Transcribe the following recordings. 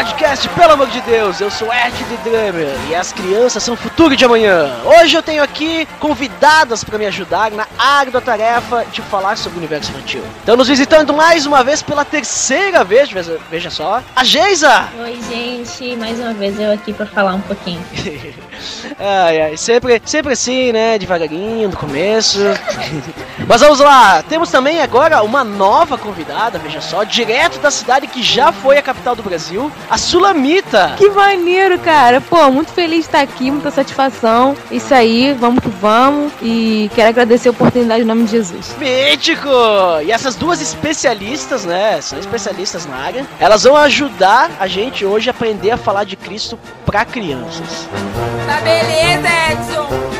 Podcast, pelo amor de Deus, eu sou Ed The Drummer e as crianças são o futuro de amanhã. Hoje eu tenho aqui convidadas para me ajudar na árdua tarefa de falar sobre o universo infantil. Então nos visitando mais uma vez pela terceira vez, veja, só, a Geisa! Oi, gente, mais uma vez eu aqui pra falar um pouquinho. Ai, ai, sempre, sempre assim, né? Devagarinho, no começo. Mas vamos lá, temos também agora uma nova convidada, veja só, direto da cidade que já foi a capital do Brasil, a Sulamita. Que maneiro, cara. Pô, muito feliz de estar aqui, muita satisfação. Isso aí, vamos que vamos. E quero agradecer a oportunidade em nome de Jesus. Mítico! E essas duas especialistas, né? São especialistas na área. Elas vão ajudar a gente hoje a aprender a falar de Cristo para crianças. Tá beleza, Edson!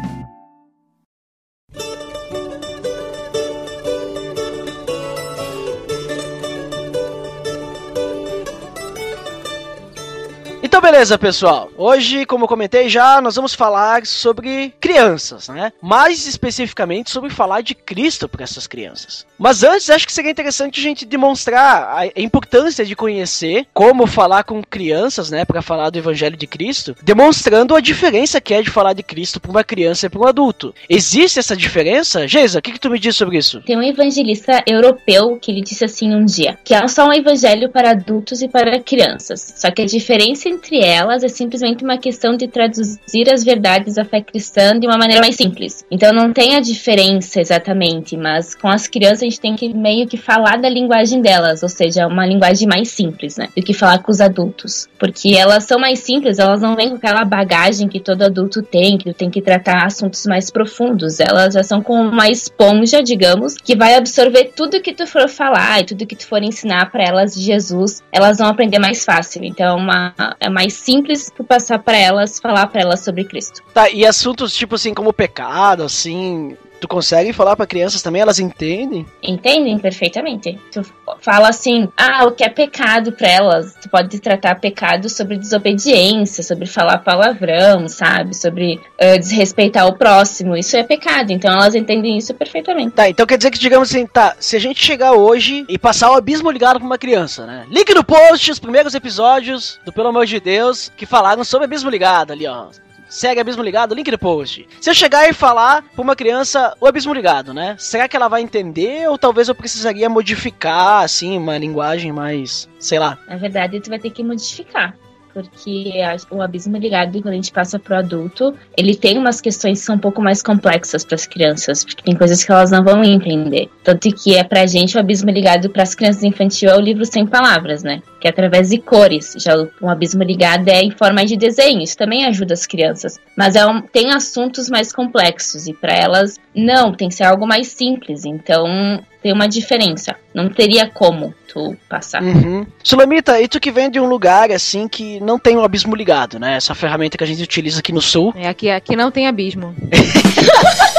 Então, beleza, pessoal. Hoje, como eu comentei já, nós vamos falar sobre crianças, né? Mais especificamente sobre falar de Cristo para essas crianças. Mas antes, acho que seria interessante a gente demonstrar a importância de conhecer como falar com crianças, né, para falar do Evangelho de Cristo, demonstrando a diferença que é de falar de Cristo para uma criança e para um adulto. Existe essa diferença? Geisa, o que, que tu me diz sobre isso? Tem um evangelista europeu que ele disse assim um dia, que é só um evangelho para adultos e para crianças. Só que a diferença entre elas é simplesmente uma questão de traduzir as verdades da fé cristã de uma maneira mais simples. Então não tem a diferença exatamente, mas com as crianças a gente tem que meio que falar da linguagem delas, ou seja, uma linguagem mais simples, né, do que falar com os adultos, porque elas são mais simples, elas não vêm com aquela bagagem que todo adulto tem, que tem que tratar assuntos mais profundos. Elas já são como uma esponja, digamos, que vai absorver tudo que tu for falar e tudo que tu for ensinar para elas de Jesus, elas vão aprender mais fácil. Então, uma, é mais simples tu passar para elas, falar para elas sobre Cristo. Tá, e assuntos tipo assim como pecado, assim, tu consegue falar para crianças também, elas entendem? Entendem perfeitamente. Tu fala assim, ah, o que é pecado para elas? Tu pode tratar pecado sobre desobediência, sobre falar palavrão, sabe? Sobre uh, desrespeitar o próximo. Isso é pecado. Então elas entendem isso perfeitamente. Tá, então quer dizer que, digamos assim, tá, se a gente chegar hoje e passar o abismo ligado pra uma criança, né? Link no post os primeiros episódios do Pelo Amor de Deus que falaram sobre abismo ligado ali, ó. Segue Abismo Ligado, link no post. Se eu chegar e falar pra uma criança o Abismo Ligado, né? Será que ela vai entender ou talvez eu precisaria modificar, assim, uma linguagem mais, sei lá. Na verdade, tu vai ter que modificar. Porque o abismo ligado, quando a gente passa pro adulto, ele tem umas questões que são um pouco mais complexas para as crianças, porque tem coisas que elas não vão entender. Tanto que é pra gente o abismo ligado para as crianças infantil é o livro sem palavras, né? Que é através de cores. Já um abismo ligado é em forma de desenho, isso também ajuda as crianças. Mas é um- tem assuntos mais complexos e para elas não, tem que ser algo mais simples. Então tem uma diferença. Não teria como tu passar. Uhum. Sulamita, e tu que vem de um lugar assim que não tem o abismo ligado, né? Essa ferramenta que a gente utiliza aqui no sul. É, aqui, aqui não tem abismo.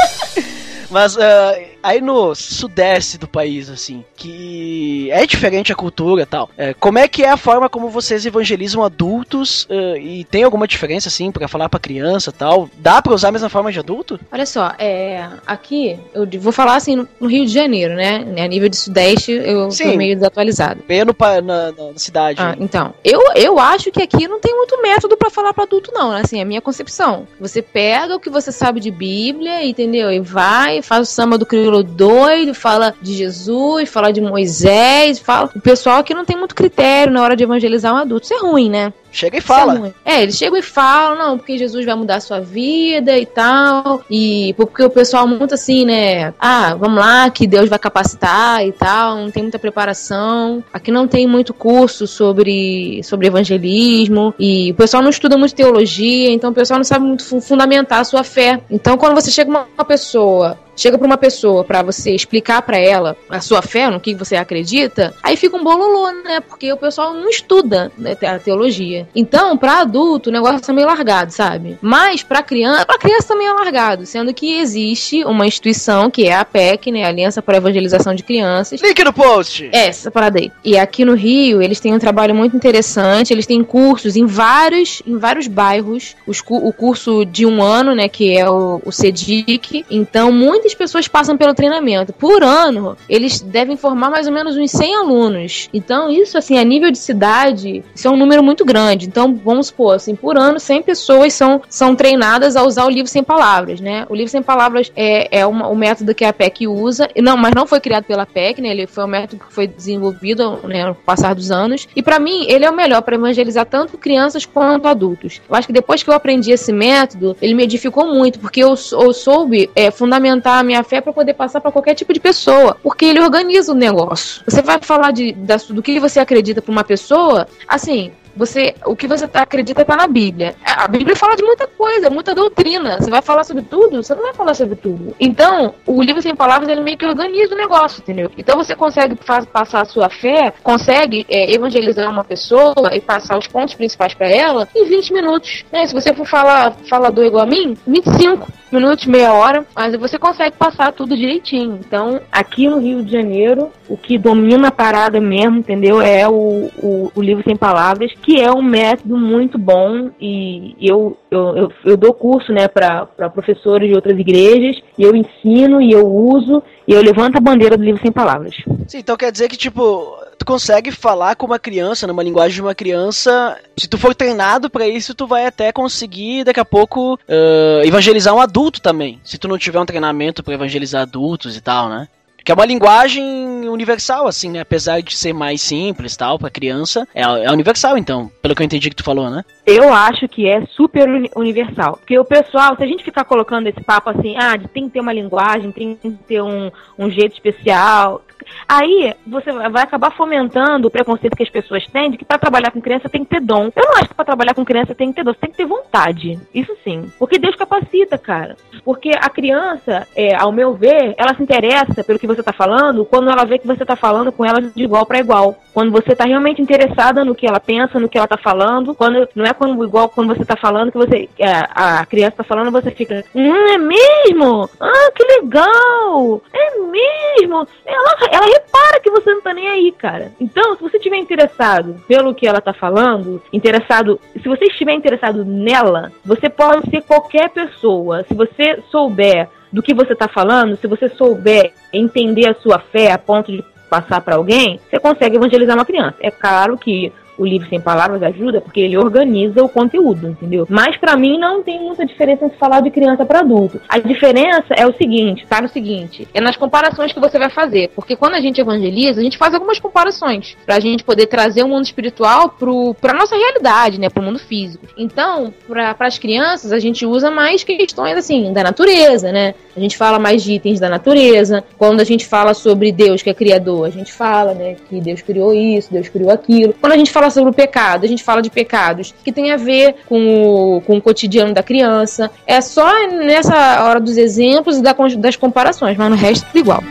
Mas ah, aí no sudeste do país, assim, que é diferente a cultura e tal. é, como é que é a forma como vocês evangelizam adultos? ah, e tem alguma diferença, assim, pra falar pra criança e tal? Dá pra usar a mesma forma de adulto? Olha só, é, aqui, eu vou falar assim, no, Rio de Janeiro, né? A nível de sudeste, eu Sim. tô meio desatualizado. Bem no, na, na- cidade. Ah, então, eu, eu acho que aqui não tem muito método pra falar pra adulto, não, né? Assim, é a minha concepção. Você pega o que você sabe de Bíblia, entendeu? E vai, faz o samba do crioulo doido, fala de Jesus, fala de Moisés, fala. O pessoal aqui não tem muito critério na hora de evangelizar um adulto. Isso é ruim, né? Chega e é fala. ruim. É, eles chegam e falam, não, porque Jesus vai mudar a sua vida e tal. E porque o pessoal muito assim, né? Ah, vamos lá, que Deus vai capacitar e tal. Não tem muita preparação. Aqui não tem muito curso sobre, sobre evangelismo. E o pessoal não estuda muito teologia, então o pessoal não sabe muito fu- fundamentar a sua fé. Então, quando você chega uma pessoa chega pra uma pessoa pra você explicar pra ela a sua fé, no que você acredita, aí fica um bololô, né? Porque o pessoal não estuda né, a teologia. Então, pra adulto, o negócio é meio largado, sabe? Mas pra criança, pra criança também é largado, sendo que existe uma instituição que é a APEC, né, Aliança para a Evangelização de Crianças, Link no post. é, essa parada aí. E aqui no Rio, eles têm um trabalho muito interessante. Eles têm cursos em vários, em vários bairros. Os o curso de um ano, né, que é o, o CEDIC. Então, muitas pessoas passam pelo treinamento. Por ano, eles devem formar mais ou menos uns 100 alunos. Então, isso, assim, a nível de cidade, isso é um número muito grande. Então, vamos supor, assim, por ano, 100 pessoas são, são treinadas a usar o livro sem palavras, né? O livro sem palavras é, é uma- o método que a PEC usa. Não, mas não foi criado pela PEC, né? Ele foi um método que foi desenvolvido né, no passar dos anos. E pra mim, ele é o melhor para evangelizar tanto crianças quanto adultos. Eu acho que depois que eu aprendi esse método, ele me edificou muito, porque eu, eu soube é, fundamentar a minha fé para poder passar para qualquer tipo de pessoa, porque ele organiza o negócio. Você vai falar de, da- do que você acredita para uma pessoa, assim, você, o que você tá- acredita tá na Bíblia. A Bíblia fala de muita coisa, muita doutrina. Você vai falar sobre tudo? Você não vai falar sobre tudo. Então, o livro sem palavras ele meio que organiza o negócio, entendeu? Então você consegue fa- passar a sua fé, consegue é, evangelizar uma pessoa e passar os pontos principais para ela em 20 minutos. né? Se você for falar falador igual a mim, 25 minutos, meia hora, mas você consegue passar tudo direitinho. Então, aqui no Rio de Janeiro, o que domina a parada mesmo, entendeu? É o, o, o livro sem palavras, que é um método muito bom e eu, eu, eu, eu dou curso, né, para professores de outras igrejas e eu ensino e eu uso e eu levanto a bandeira do livro sem palavras. Sim, então quer dizer que, tipo, tu consegue falar com uma criança, numa linguagem de uma criança. Se tu for treinado pra isso, tu vai até conseguir, daqui a pouco, ah, evangelizar um adulto também. Se tu não tiver um treinamento pra evangelizar adultos e tal, né? Que é uma linguagem universal, assim, né? Apesar de ser mais simples tal, pra criança, é, é universal, então, pelo que eu entendi que tu falou, né? Eu acho que é super uni- universal. Porque o pessoal, se a gente ficar colocando esse papo assim, ah, tem que ter uma linguagem, tem que ter um, um jeito especial. Aí você vai acabar fomentando o preconceito que as pessoas têm de que para trabalhar com criança tem que ter dom. Eu não acho que para trabalhar com criança tem que ter dom, você tem que ter vontade. Isso sim. Porque Deus capacita, cara. Porque a criança, é, ao meu ver, ela se interessa pelo que você tá falando quando ela vê que você tá falando com ela de igual para igual. Quando você tá realmente interessada no que ela pensa, no que ela tá falando, quando não é quando igual quando você tá falando que você é, a criança tá falando, você fica, hum, é mesmo? Ah, que legal! É mesmo? Ela, ela repara que você não tá nem aí, cara. Então, se você estiver interessado pelo que ela tá falando, interessado, se você estiver interessado nela, você pode ser qualquer pessoa. Se você souber do que você tá falando, se você souber entender a sua fé a ponto de passar para alguém, você consegue evangelizar uma criança. É claro que o livro sem palavras ajuda porque ele organiza o conteúdo, entendeu? Mas pra mim não tem muita diferença entre falar de criança para adulto. A diferença é o seguinte, tá no seguinte, é nas comparações que você vai fazer, porque quando a gente evangeliza, a gente faz algumas comparações pra gente poder trazer o mundo espiritual pro pra nossa realidade, né, pro mundo físico. Então, para as crianças, a gente usa mais questões assim da natureza, né? A gente fala mais de itens da natureza. Quando a gente fala sobre Deus que é criador, a gente fala, né, que Deus criou isso, Deus criou aquilo. Quando a gente fala sobre o pecado, a gente fala de pecados que tem a ver com o, com o cotidiano da criança. É só nessa hora dos exemplos e da- das comparações, mas no resto tudo igual.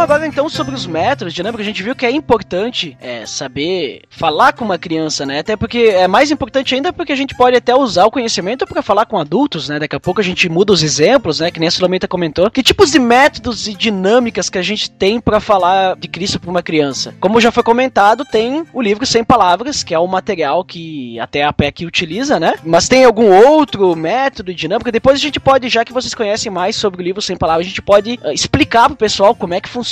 Agora então sobre os métodos, né? Porque a gente viu que é importante é, saber falar com uma criança, né? Até porque é mais importante ainda porque a gente pode até usar o conhecimento para falar com adultos, né? Daqui a pouco a gente muda os exemplos, né? Que nem a Silomita comentou. Que tipos de métodos e dinâmicas que a gente tem para falar de Cristo para uma criança? Como já foi comentado, tem o livro Sem Palavras, que é o material que até a PEC utiliza, né? Mas tem algum outro método e dinâmica? Depois a gente pode, já que vocês conhecem mais sobre o livro Sem Palavras, a gente pode eh, explicar pro pessoal como é que funciona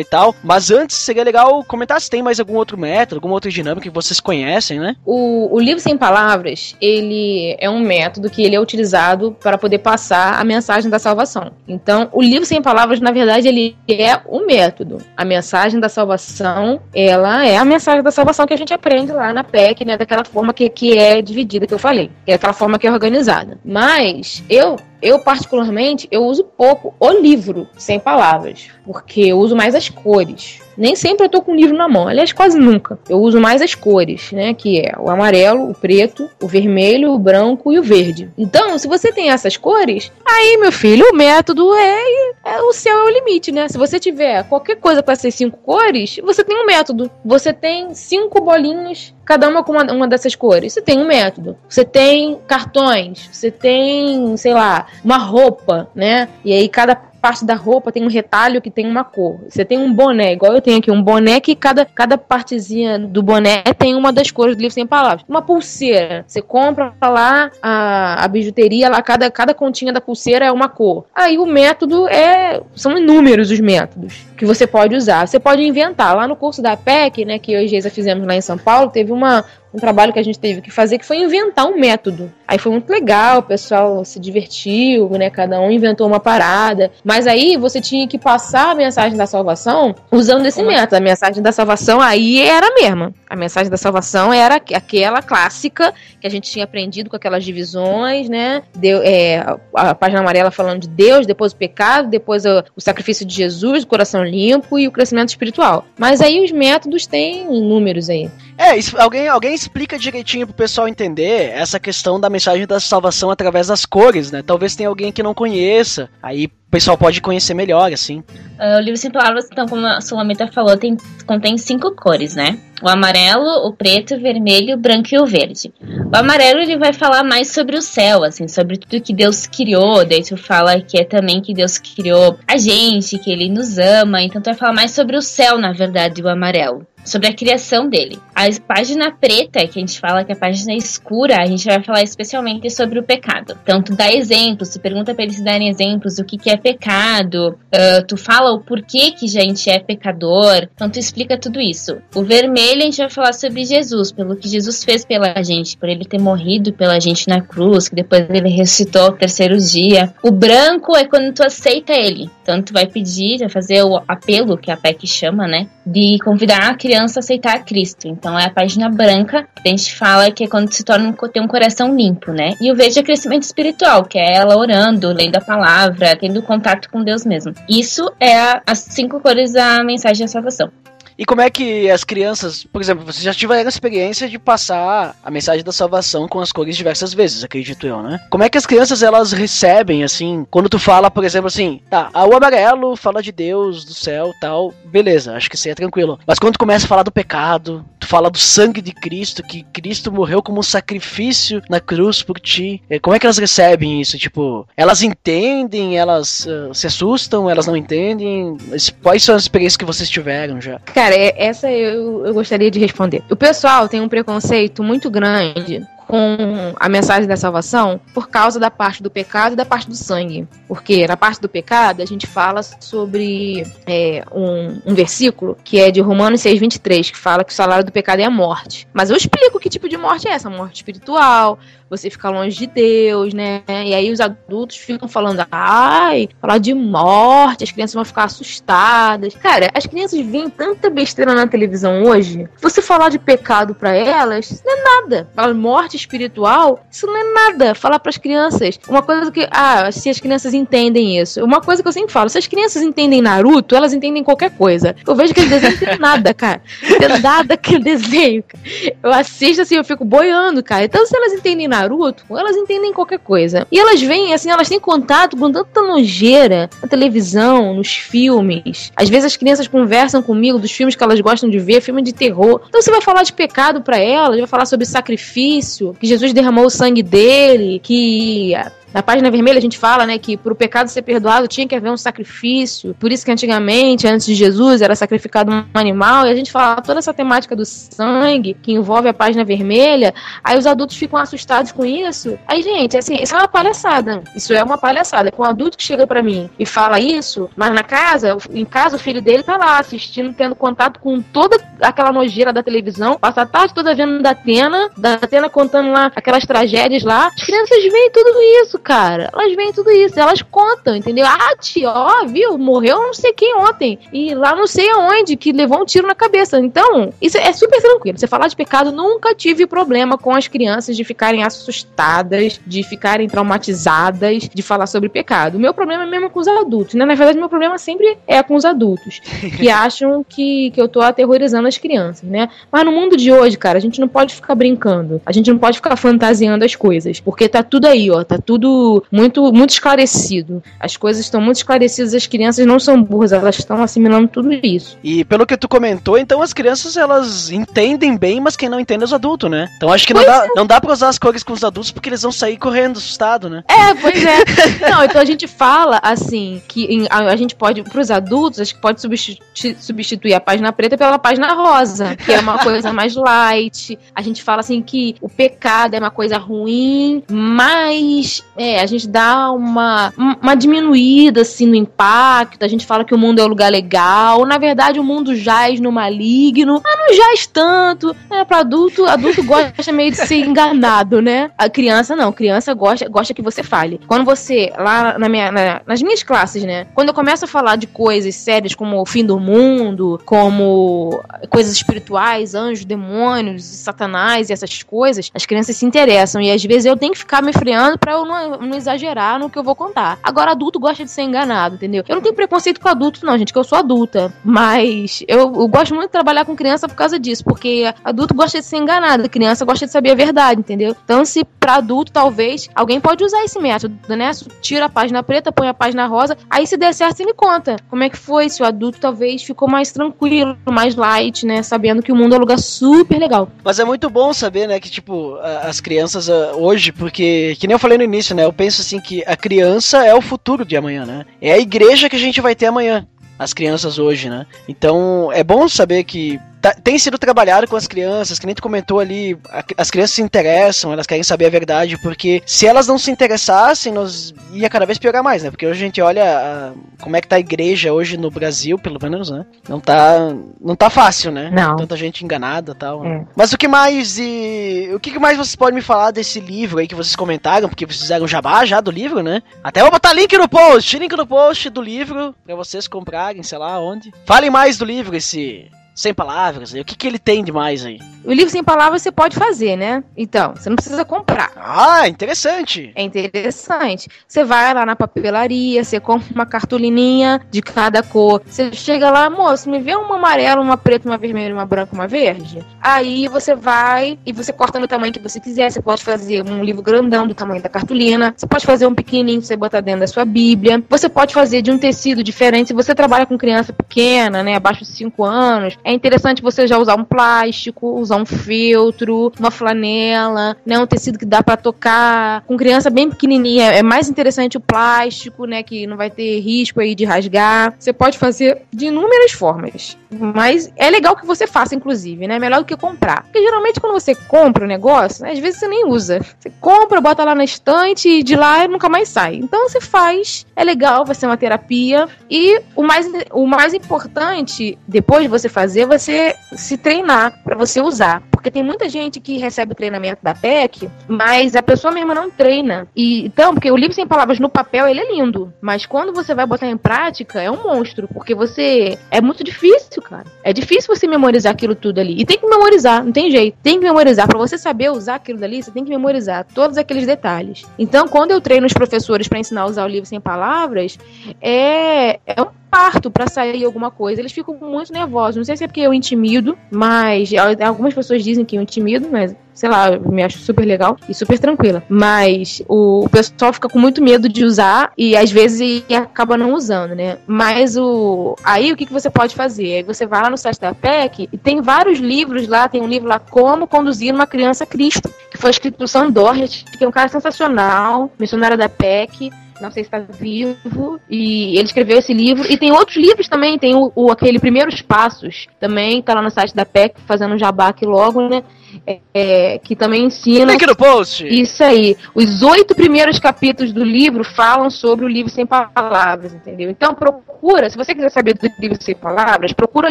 e tal. Mas antes, seria legal comentar se tem mais algum outro método, alguma outra dinâmica que vocês conhecem, né? O, o livro sem palavras, ele é um método que ele é utilizado para poder passar a mensagem da salvação. Então, o livro sem palavras, na verdade, ele é o método. A mensagem da salvação, ela é a mensagem da salvação que a gente aprende lá na PEC, né? Daquela forma que, que é dividida, que eu falei. É aquela forma que é organizada. Mas eu eu, particularmente, eu uso pouco o livro sem palavras, porque eu uso mais as cores. Nem sempre eu tô com o livro na mão, aliás, quase nunca. Eu uso mais as cores, né? Que é o amarelo, o preto, o vermelho, o branco e o verde. Então, se você tem essas cores, aí, meu filho, o método é, é o céu é o limite, né? Se você tiver qualquer coisa com essas cinco cores, você tem um método. Você tem cinco bolinhos cada uma com uma, uma, dessas cores. Você tem um método. Você tem cartões, você tem, sei lá, uma roupa, né? E aí cada parte da roupa tem um retalho que tem uma cor. Você tem um boné, igual eu tenho aqui, um boné que cada, cada partezinha do boné tem uma das cores do livro sem palavras. Uma pulseira, você compra lá a, a bijuteria, lá cada, cada continha da pulseira é uma cor. Aí o método é. São inúmeros os métodos que você pode usar. Você pode inventar. Lá no curso da PEC, né, que eu e Geisa fizemos lá em São Paulo, teve uma, um trabalho que a gente teve que fazer que foi inventar um método. Aí foi muito legal, o pessoal se divertiu, né? Cada um inventou uma parada. Mas aí você tinha que passar a mensagem da salvação usando esse método. A mensagem da salvação aí era a mesma. A mensagem da salvação era aquela clássica que a gente tinha aprendido com aquelas divisões, né? Deu, é, a página amarela falando de Deus, depois o pecado, depois o, o sacrifício de Jesus, o coração limpo e o crescimento espiritual. Mas aí os métodos têm números aí. É, alguém, alguém explica direitinho pro pessoal entender essa questão da mensagem da salvação através das cores, né? Talvez tenha alguém que não conheça. Aí o pessoal pode conhecer melhor, assim. Uh, o livro sem palavras, então, como a Sulamita falou, tem, contém cinco cores, né? O amarelo, o preto, o vermelho, o branco e o verde. O amarelo ele vai falar mais sobre o céu, assim, sobre tudo que Deus criou. Daí tu fala que é também que Deus criou a gente, que Ele nos ama. Então tu vai falar mais sobre o céu, na verdade, o amarelo sobre a criação dele. A página preta, que a gente fala que é a página escura, a gente vai falar especialmente sobre o pecado. Então, tu dá exemplos, tu pergunta para eles darem exemplos do que, que é pecado, uh, tu fala o porquê que a gente é pecador, então tu explica tudo isso. O vermelho, a gente vai falar sobre Jesus, pelo que Jesus fez pela gente, por ele ter morrido pela gente na cruz, que depois ele ressuscitou no terceiro dia. O branco é quando tu aceita ele. Tu vai pedir, vai fazer o apelo, que a PEC chama, né? De convidar a criança a aceitar Cristo. Então, é a página branca, que a gente fala que é quando se torna tem um coração limpo, né? E o verde é crescimento espiritual, que é ela orando, lendo a palavra, tendo contato com Deus mesmo. Isso é as cinco cores da mensagem da salvação. E como é que as crianças, por exemplo, vocês já tiveram a experiência de passar a mensagem da salvação com as cores diversas vezes, acredito eu, né? Como é que as crianças elas recebem, assim, quando tu fala, por exemplo, assim, tá, o amarelo fala de Deus, do céu tal, beleza, acho que isso é tranquilo. Mas quando tu começa a falar do pecado, fala do sangue de Cristo, que Cristo morreu como um sacrifício na cruz por ti, é, como é que elas recebem isso? Tipo, elas entendem, elas uh, se assustam, elas não entendem? Quais são as experiências que vocês tiveram já? Cara, é, essa eu, eu gostaria de responder. O pessoal tem um preconceito muito grande com a mensagem da salvação por causa da parte do pecado e da parte do sangue. Porque na parte do pecado a gente fala sobre é, um, um, versículo que é de Romanos 6,23, que fala que o salário do pecado é a morte. Mas eu explico que tipo de morte é essa: morte espiritual, você fica longe de Deus, né? E aí os adultos ficam falando, ai, falar de morte, as crianças vão ficar assustadas. Cara, as crianças veem tanta besteira na televisão hoje, você falar de pecado para elas, isso não é nada. Falar morte espiritual, isso não é nada. Falar para as crianças, uma coisa que, ah, se as crianças entendem isso. Uma coisa que eu sempre falo, se as crianças entendem Naruto, elas entendem qualquer coisa. Eu vejo que eles desenhos não tem nada, cara. Não tem nada que desenho, cara. Eu assisto assim, eu fico boiando, cara. Então se elas entendem Naruto, Naruto, elas entendem qualquer coisa. E elas vêm, assim, elas têm contato com tanta nojeira na televisão, nos filmes. Às vezes as crianças conversam comigo dos filmes que elas gostam de ver, filme de terror. Então você vai falar de pecado para elas, vai falar sobre sacrifício, que Jesus derramou o sangue dele, que Na página vermelha a gente fala, né, que pro pecado ser perdoado tinha que haver um sacrifício. Por isso que antigamente, antes de Jesus, era sacrificado um animal. E a gente fala toda essa temática do sangue que envolve a página vermelha. Aí os adultos ficam assustados com isso. Aí, gente, assim, isso é uma palhaçada. Isso é uma palhaçada. Com um adulto que chega para mim e fala isso, mas na casa, em casa o filho dele tá lá assistindo, tendo contato com toda aquela nojeira da televisão, passa a tarde toda vendo da Atena, da Atena contando lá aquelas tragédias lá. As crianças veem tudo isso, cara. Elas veem tudo isso, elas contam, entendeu? Ah, tia, ó, viu? Morreu não sei quem ontem. E lá não sei aonde, que levou um tiro na cabeça. Então, isso é super tranquilo. Você falar de pecado, nunca tive problema com as crianças de ficarem assustadas, de ficarem traumatizadas, de falar sobre pecado. O meu problema é mesmo com os adultos, né? Na verdade, meu problema sempre é com os adultos, que acham que, que eu tô aterrorizando as crianças, né? Mas no mundo de hoje, cara, a gente não pode ficar brincando. A gente não pode ficar fantasiando as coisas, porque tá tudo aí, ó, tá tudo muito muito esclarecido. As coisas estão muito esclarecidas, as crianças não são burras, elas estão assimilando tudo isso. E pelo que tu comentou, então as crianças elas entendem bem, mas quem não entende é os adultos, né? Então acho que não Pois dá, não dá pra usar as cores com os adultos porque eles vão sair correndo assustado, né? É, pois é. Não, então a gente fala assim que em- a, a gente pode, pros adultos, acho que pode substituir, substituir a página preta pela página rosa, que é uma coisa mais light. A gente fala assim que o pecado é uma coisa ruim, mas é, a gente dá uma, uma diminuída assim no impacto. A gente fala que o mundo é um lugar legal. Na verdade, o mundo jaz no maligno. Mas não jaz tanto. É, pra adulto, adulto gosta meio de ser enganado, né? A criança não, criança gosta, gosta que você fale. Quando você, lá na minha, na- nas minhas classes, né? Quando eu começo a falar de coisas sérias como o fim do mundo, como coisas espirituais, anjos, demônios, satanás e essas coisas, as crianças se interessam. E às vezes eu tenho que ficar me freando pra eu não, não exagerar no que eu vou contar. Agora, adulto gosta de ser enganado, entendeu? Eu não tenho preconceito com adulto, não, gente, que eu sou adulta. Mas eu, eu gosto muito de trabalhar com criança por causa disso, porque adulto gosta de ser enganado, criança gosta de saber a verdade, entendeu? Então, se pra adulto, talvez, alguém pode usar esse método, né? Tira a página preta, põe a página rosa, aí se der certo, você me conta como é que foi, se o adulto talvez ficou mais tranquilo, mais light, né? Sabendo que o mundo é um lugar super legal. Mas é muito bom saber, né, que, tipo, as crianças ah, hoje, porque, que nem eu falei no início, né, eu penso assim que a criança é o futuro de amanhã, né? É a igreja que a gente vai ter amanhã. As crianças hoje, né? Então é bom saber que tá- tem sido trabalhado com as crianças, que nem tu comentou ali, a- as crianças se interessam, elas querem saber a verdade, porque se elas não se interessassem, nós ia cada vez piorar mais, né? Porque hoje a gente olha ah, como é que tá a igreja hoje no Brasil, pelo menos, né? Não tá, não tá fácil, né? Não. Tanta gente enganada e tal. né? É. Mas o que mais e o que mais vocês podem me falar desse livro aí que vocês comentaram, porque vocês fizeram jabá já do livro, né? Até vou botar link no post, link no post do livro pra vocês comprarem, sei lá onde. Falem mais do livro esse sem palavras, aí. o que que ele tem de mais aí? O livro sem palavras você pode fazer, né? Então, você não precisa comprar. Ah, interessante. É interessante. Você vai lá na papelaria, você compra uma cartolininha de cada cor. Você chega lá, moço, me vê uma amarela, uma preta, uma vermelha, uma branca, uma verde. Aí você vai e você corta no tamanho que você quiser. Você pode fazer um livro grandão do tamanho da cartolina. Você pode fazer um pequenininho pra você botar dentro da sua Bíblia. Você pode fazer de um tecido diferente. Se você trabalha com criança pequena, né, abaixo de 5 anos, é interessante você já usar um plástico, usar um feltro, uma flanela, né, um tecido que dá pra tocar. Com criança bem pequenininha, é mais interessante o plástico, né, que não vai ter risco aí de rasgar. Você pode fazer de inúmeras formas. Mas é legal que você faça, inclusive, né? Melhor do que comprar. Porque geralmente quando você compra o negócio, às vezes você nem usa. Você compra, bota lá na estante e de lá nunca mais sai. Então você faz, é legal, vai ser uma terapia. E o mais, o mais importante, depois de você fazer, é você se treinar pra você usar. Porque tem muita gente que recebe o treinamento da PEC, mas a pessoa mesma não treina. E então, porque o livro sem palavras no papel, ele é lindo. Mas quando você vai botar em prática, é um monstro. Porque você. É muito difícil, cara. É difícil você memorizar aquilo tudo ali. E tem que memorizar, não tem jeito. Tem que memorizar. Pra você saber usar aquilo dali, você tem que memorizar todos aqueles detalhes. Então, quando eu treino os professores pra ensinar a usar o livro sem palavras, é, é, um, parto pra sair alguma coisa. Eles ficam muito nervosos. Não sei se é porque eu intimido, mas algumas pessoas dizem que eu intimido, mas sei lá, eu me acho super legal e super tranquila. Mas o, pessoal fica com muito medo de usar e às vezes acaba não usando, né? Mas o aí o que, que você pode fazer? Você vai lá no site da PEC e tem vários livros lá, tem um livro lá Como Conduzir uma Criança a Cristo, que foi escrito por Sam Dorrit, que é um cara sensacional, missionário da PEC não sei se está vivo, e ele escreveu esse livro. E tem outros livros também, tem o, o- aquele Primeiros Passos, também tá lá no site da PEC, fazendo um jabá aqui logo, né? É, que também ensina. Link no post. Isso aí. Os oito primeiros capítulos do livro falam sobre o livro sem palavras, entendeu? Então procura, se você quiser saber do livro sem palavras, procura a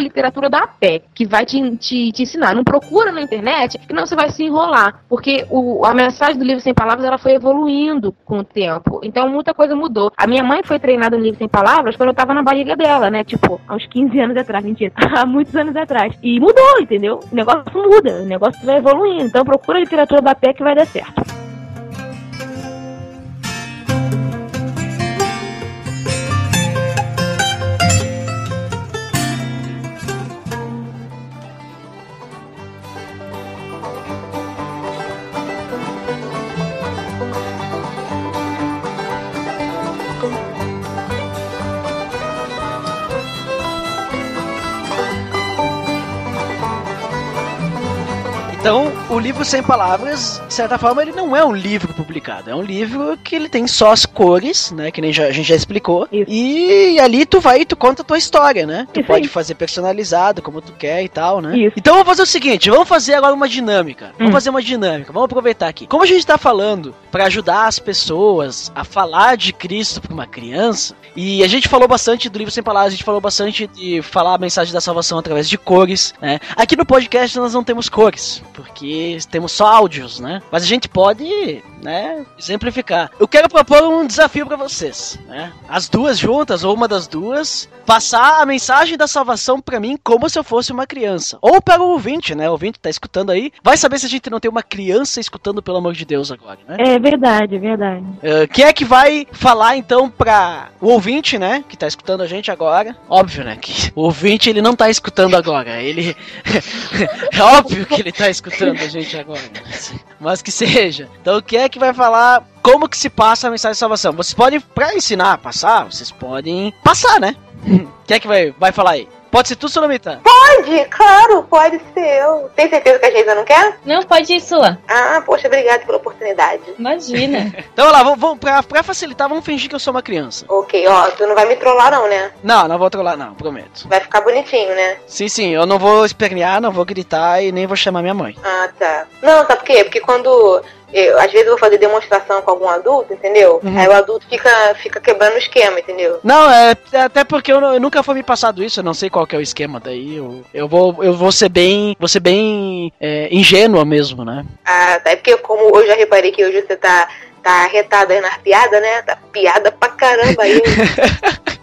literatura da APEC, que vai te, te, te ensinar. Não procura na internet, que não você vai se enrolar. Porque o, a mensagem do livro sem palavras ela foi evoluindo com o tempo. Então muita coisa mudou. A minha mãe foi treinada no livro sem palavras quando eu tava na barriga dela, né? Tipo, há uns 15 anos atrás, mentira, há muitos anos atrás. E mudou, entendeu? O negócio muda, o negócio vai evoluindo. Então procura a literatura da PEC que vai dar certo. Então, o livro Sem Palavras, de certa forma, ele não é um livro publicado. É um livro que ele tem só as cores, né? Que nem já- a gente já explicou. Isso. E ali tu vai e tu conta a tua história, né? Tu Isso pode aí. fazer personalizado, como tu quer e tal, né? Isso. Então vamos fazer o seguinte, vamos fazer agora uma dinâmica. Vamos Hum. fazer uma dinâmica, vamos aproveitar aqui. Como a gente tá falando pra ajudar as pessoas a falar de Cristo pra uma criança, e a gente falou bastante do livro Sem Palavras, a gente falou bastante de falar a mensagem da salvação através de cores, né? Aqui no podcast nós não temos cores, porque temos só áudios, né? Mas a gente pode, né, exemplificar. Eu quero propor um desafio pra vocês, né? As duas juntas, ou uma das duas, passar a mensagem da salvação pra mim como se eu fosse uma criança. Ou para o ouvinte, né? O ouvinte tá escutando aí, vai saber se a gente não tem uma criança escutando pelo amor de Deus agora, né? É verdade, é verdade. Uh, quem é que vai falar então pra o ouvinte, né? Que tá escutando a gente agora? Óbvio, né? Que o ouvinte ele não tá escutando agora. Ele. é óbvio que ele tá escutando a gente agora. Mas que seja. Então quem é que vai falar como que se passa a mensagem de salvação? Vocês podem, pra ensinar a passar, vocês podem passar, né? Quem é que vai, vai falar aí? Pode ser tu, Solomita? Pode, claro, pode ser eu. Tem certeza que a Geisa não quer? Não, pode ir, Sula. Ah, poxa, obrigada pela oportunidade. Imagina. Então vamos lá, vamos, vamos, pra, pra facilitar, vamos fingir que eu sou uma criança. Ok, ó, tu não vai me trollar não, né? Não, não vou trollar, não, prometo. Vai ficar bonitinho, né? Sim, sim, eu não vou espernear, não vou gritar e nem vou chamar minha mãe. Ah, tá. Não, sabe por quê? Porque quando. Eu, às vezes eu vou fazer demonstração com algum adulto, entendeu? Uhum. Aí o adulto fica, fica quebrando o esquema, entendeu? Não, é é até porque eu, não- eu nunca foi me passado isso, eu não sei qual que é o esquema daí. Eu, eu vou eu vou ser bem, vou ser bem é, ingênua mesmo, né? Ah, tá. É porque como eu já reparei que hoje você tá, tá arretado aí nas piadas, né? Tá piada pra caramba aí.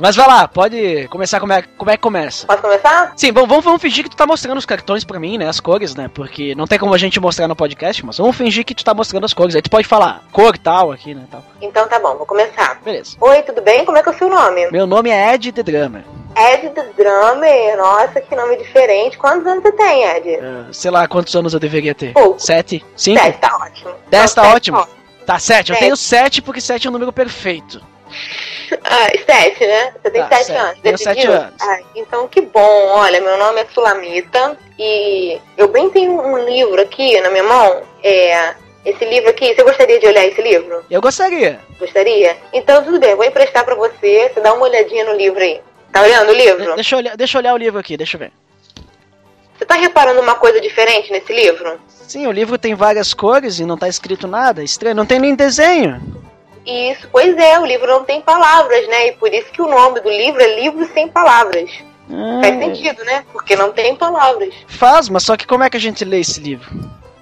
Mas vai lá, pode começar como é, como é que começa. Posso começar? Sim, vamos, vamos, vamos fingir que tu tá mostrando os cartões pra mim, né? As cores, né? Porque não tem como a gente mostrar no podcast, mas vamos fingir que tu tá mostrando as cores. Aí tu pode falar cor tal aqui, né? Tal. Então tá bom, vou começar. Beleza. Oi, tudo bem? Como é que é o seu nome? Meu nome é Ed The Drummer. Ed the Drummer. Nossa, que nome diferente. Quantos anos você tem, Ed? É, sei lá quantos anos eu deveria ter. Pouco. Sete? Cinco? Dez, tá ótimo. Dez Não, tá ótimo. ó. Tá, sete. Eu Sete. tenho sete porque sete é um número perfeito. Ah, sete, né? Você tem Tá, sete sete. anos. Tenho decidiu? sete anos. Ah, então que bom. Olha, meu nome é Sulamita e eu bem tenho um livro aqui na minha mão. É, esse livro aqui, você gostaria de olhar esse livro? Eu gostaria. Gostaria? Então tudo bem, vou emprestar pra você. Você dá uma olhadinha no livro aí. Tá olhando o livro? Deixa eu, olhar, deixa eu olhar o livro aqui, deixa eu ver. Você tá reparando uma coisa diferente nesse livro? Sim, o livro tem várias cores e não tá escrito nada. Estranho, não tem nem desenho. Isso, pois é, o livro não tem palavras, né? E por isso que o nome do livro é Livro Sem Palavras. Ah, Faz sentido, né? Porque não tem palavras. Faz, mas só que como é que a gente lê esse livro?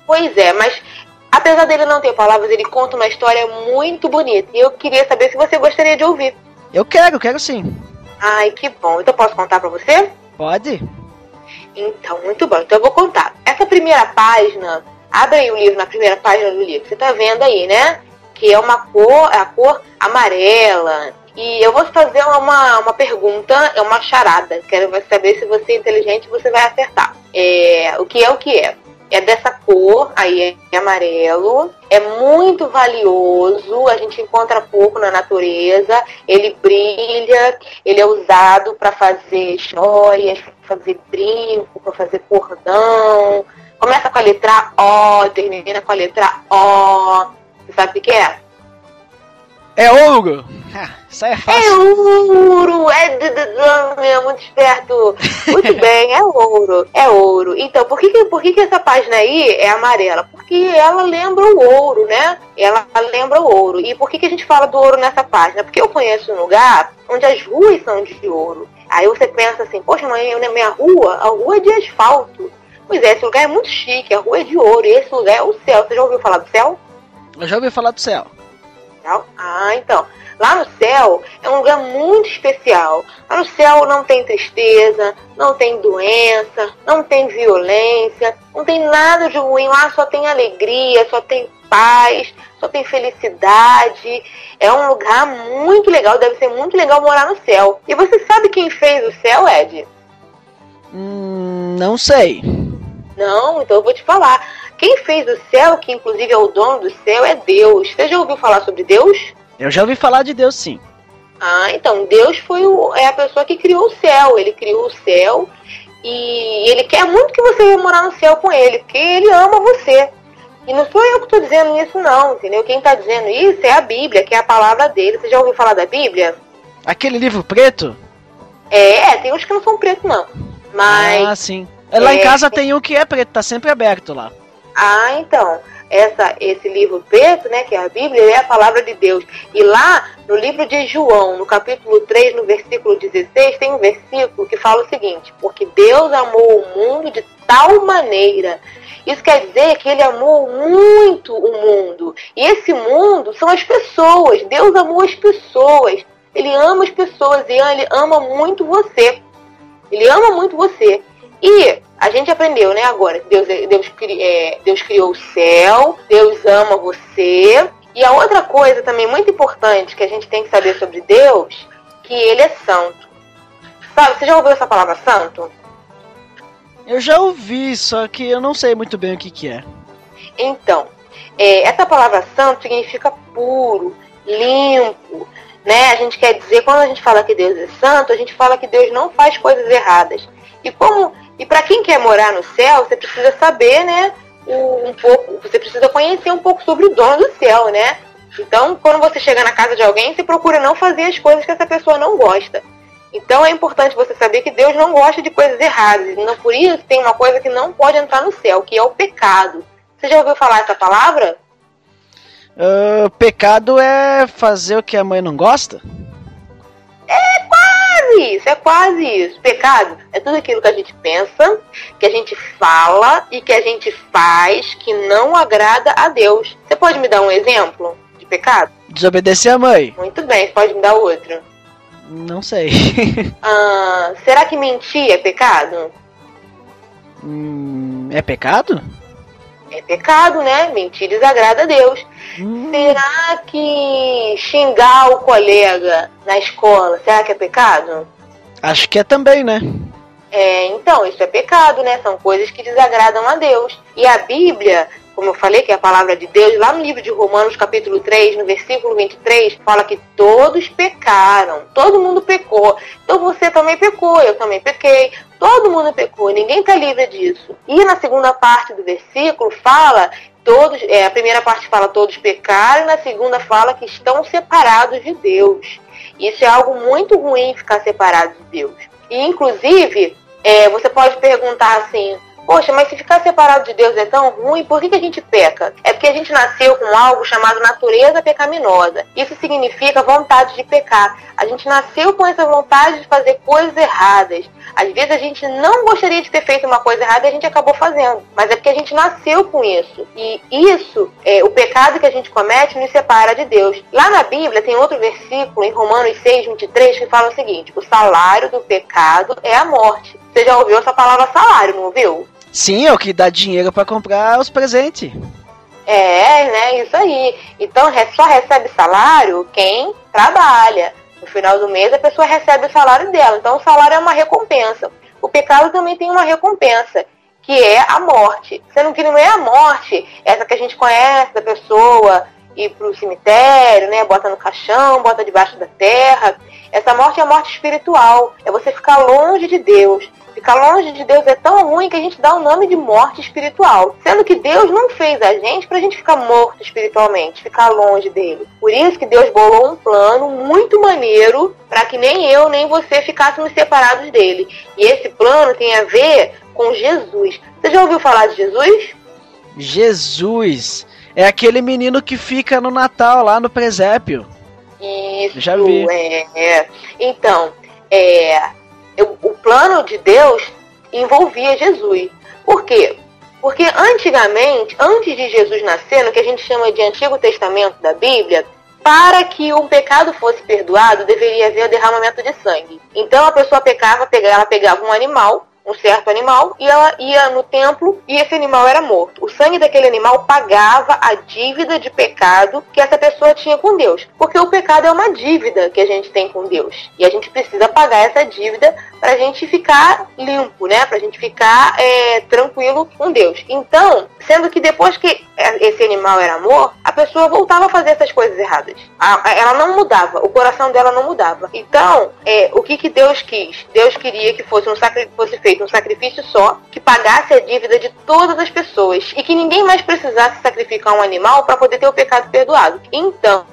Pois é, mas apesar dele não ter palavras, ele conta uma história muito bonita. E eu queria saber se você gostaria de ouvir. Eu quero, quero sim. Ai, que bom. Então posso contar pra você? Pode? Então, muito bom. Então eu vou contar. Essa primeira página, abre aí o livro na primeira página do livro. Você tá vendo aí, né? Que é uma cor, a cor amarela. E eu vou fazer uma, uma pergunta, é uma charada. Quero saber se você é inteligente você vai acertar. É, o que é o que é? É dessa cor, aí é amarelo, é muito valioso, a gente encontra pouco na natureza, ele brilha, ele é usado para fazer joias, para fazer brinco, para fazer cordão. Começa com a letra O, termina com a letra O. Você sabe o que é? É ouro! Ah, isso aí é É fácil. ouro! É d- d- d- muito esperto! Muito bem, é ouro, é ouro. Então, por que, que, por que, que essa página aí é amarela? Porque ela lembra o ouro, né? Ela lembra o ouro. E por que, que a gente fala do ouro nessa página? Porque eu conheço um lugar onde as ruas são de ouro. Aí você pensa assim, poxa, mas na minha rua, a rua é de asfalto. Pois é, esse lugar é muito chique, a rua é de ouro, e esse lugar é o céu. Você já ouviu falar do céu? Eu já ouvi falar do céu. Não? Ah, então. Lá no céu é um lugar muito especial. Lá no céu não tem tristeza, não tem doença, não tem violência, não tem nada de ruim. Lá só tem alegria, só tem paz, só tem felicidade. É um lugar muito legal, deve ser muito legal morar no céu. E você sabe quem fez o céu, Ed? Hum, não sei. Não, então eu vou te falar. Quem fez o céu, que inclusive é o dono do céu, é Deus. Você já ouviu falar sobre Deus? Eu já ouvi falar de Deus sim. Ah, então Deus foi o, é a pessoa que criou o céu. Ele criou o céu e ele quer muito que você venha morar no céu com ele, porque ele ama você. E não sou eu que estou dizendo isso, não, entendeu? Quem está dizendo isso é a Bíblia, que é a palavra dele. Você já ouviu falar da Bíblia? Aquele livro preto? É, tem uns que não são pretos, não. Mas. Ah, sim. É, Lá em É. casa tem um que é preto, tá sempre aberto lá. Ah, então, essa, esse livro preto, né, que é a Bíblia, é a palavra de Deus. E lá, no livro de João, no capítulo 3, no versículo 16, tem um versículo que fala o seguinte, porque Deus amou o mundo de tal maneira. Isso quer dizer que ele amou muito o mundo. E esse mundo são as pessoas. Deus amou as pessoas. Ele ama as pessoas e ele ama muito você. Ele ama muito você. E a gente aprendeu, né, agora, Deus, Deus, é, Deus criou o céu, Deus ama você. E a outra coisa também muito importante que a gente tem que saber sobre Deus, que ele é santo. Sabe, você já ouviu essa palavra santo? Eu já ouvi, só que eu não sei muito bem o que que é. Então, é, essa palavra santo significa puro, limpo, né? A gente quer dizer, quando a gente fala que Deus é santo, a gente fala que Deus não faz coisas erradas. E como e para quem quer morar no céu, você precisa saber, né, um pouco, você precisa conhecer um pouco sobre o dono do céu, né? Então, quando você chega na casa de alguém, você procura não fazer as coisas que essa pessoa não gosta. Então é importante você saber que Deus não gosta de coisas erradas. Não por isso tem uma coisa que não pode entrar no céu, que é o pecado. Você já ouviu falar essa palavra? Ah, pecado é fazer o que a mãe não gosta? Quase isso, é quase isso. Pecado é tudo aquilo que a gente pensa, que a gente fala e que a gente faz que não agrada a Deus. Você pode me dar um exemplo de pecado? Desobedecer a mãe? Muito bem, você pode me dar outro. Não sei. Ah, será que mentir é pecado? Hum, é pecado? É pecado, né? Mentir desagrada a Deus. Hum, Será que xingar o colega na escola, será que é pecado? acho que é também, né? É, então, isso é pecado, né? São coisas que desagradam a Deus. E a Bíblia, como eu falei, que é a palavra de Deus, lá no livro de Romanos, capítulo 3, no versículo 23, fala que todos pecaram. Todo mundo pecou. Então você também pecou, eu também pequei. Todo mundo pecou, ninguém está livre disso. E na segunda parte do versículo fala todos, é, a primeira parte fala todos pecaram, e na segunda fala que estão separados de Deus. Isso é algo muito ruim ficar separado de Deus. E inclusive, é, você pode perguntar assim, poxa, mas se ficar separado de Deus é tão ruim, por que, que a gente peca? É porque a gente nasceu com algo chamado natureza pecaminosa. Isso significa vontade de pecar. A gente nasceu com essa vontade de fazer coisas erradas. Às vezes a gente não gostaria de ter feito uma coisa errada e a gente acabou fazendo. Mas é porque a gente nasceu com isso. E isso, é, o pecado que a gente comete, nos separa de Deus. Lá na Bíblia tem outro versículo, em Romanos 6, 23, que fala o seguinte: o salário do pecado é a morte. Você já ouviu essa palavra salário, não ouviu? Sim, é o que dá dinheiro pra comprar os presentes. É, né? Isso aí. Então só recebe salário quem trabalha. O final do mês a pessoa recebe o salário dela. Então o salário é uma recompensa. O pecado também tem uma recompensa, que é a morte. Sendo que não é a morte, essa que a gente conhece da pessoa ir para o cemitério, né? Bota no caixão, bota debaixo da terra. Essa morte é a morte espiritual. É você ficar longe de Deus. Ficar longe de Deus é tão ruim que a gente dá o nome de morte espiritual. Sendo que Deus não fez a gente para a gente ficar morto espiritualmente, ficar longe dele. Por isso que Deus bolou um plano muito maneiro para que nem eu nem você ficássemos separados dele. E esse plano tem a ver com Jesus. Você já ouviu falar de Jesus? Jesus. É aquele menino que fica no Natal lá no presépio. Isso, Já vi. É, é. Então, é, eu- plano de Deus envolvia Jesus. Por quê? Porque antigamente, antes de Jesus nascer, no que a gente chama de Antigo Testamento da Bíblia, para que um pecado fosse perdoado, deveria haver derramamento de sangue. Então a pessoa pecava, ela pegava um animal, um certo animal, e ela ia no templo e esse animal era morto. O sangue daquele animal pagava a dívida de pecado que essa pessoa tinha com Deus. Porque o pecado é uma dívida que a gente tem com Deus. E a gente precisa pagar essa dívida para a gente ficar limpo, né? Para a gente ficar é, tranquilo com Deus. Então, sendo que depois que esse animal era morto, a pessoa voltava a fazer essas coisas erradas. Ela não mudava, o coração dela não mudava. Então, é, o que, que Deus quis? Deus queria que fosse, um fosse feito um sacrifício só, que pagasse a dívida de todas as pessoas e que ninguém mais precisasse sacrificar um animal para poder ter o pecado perdoado. Então,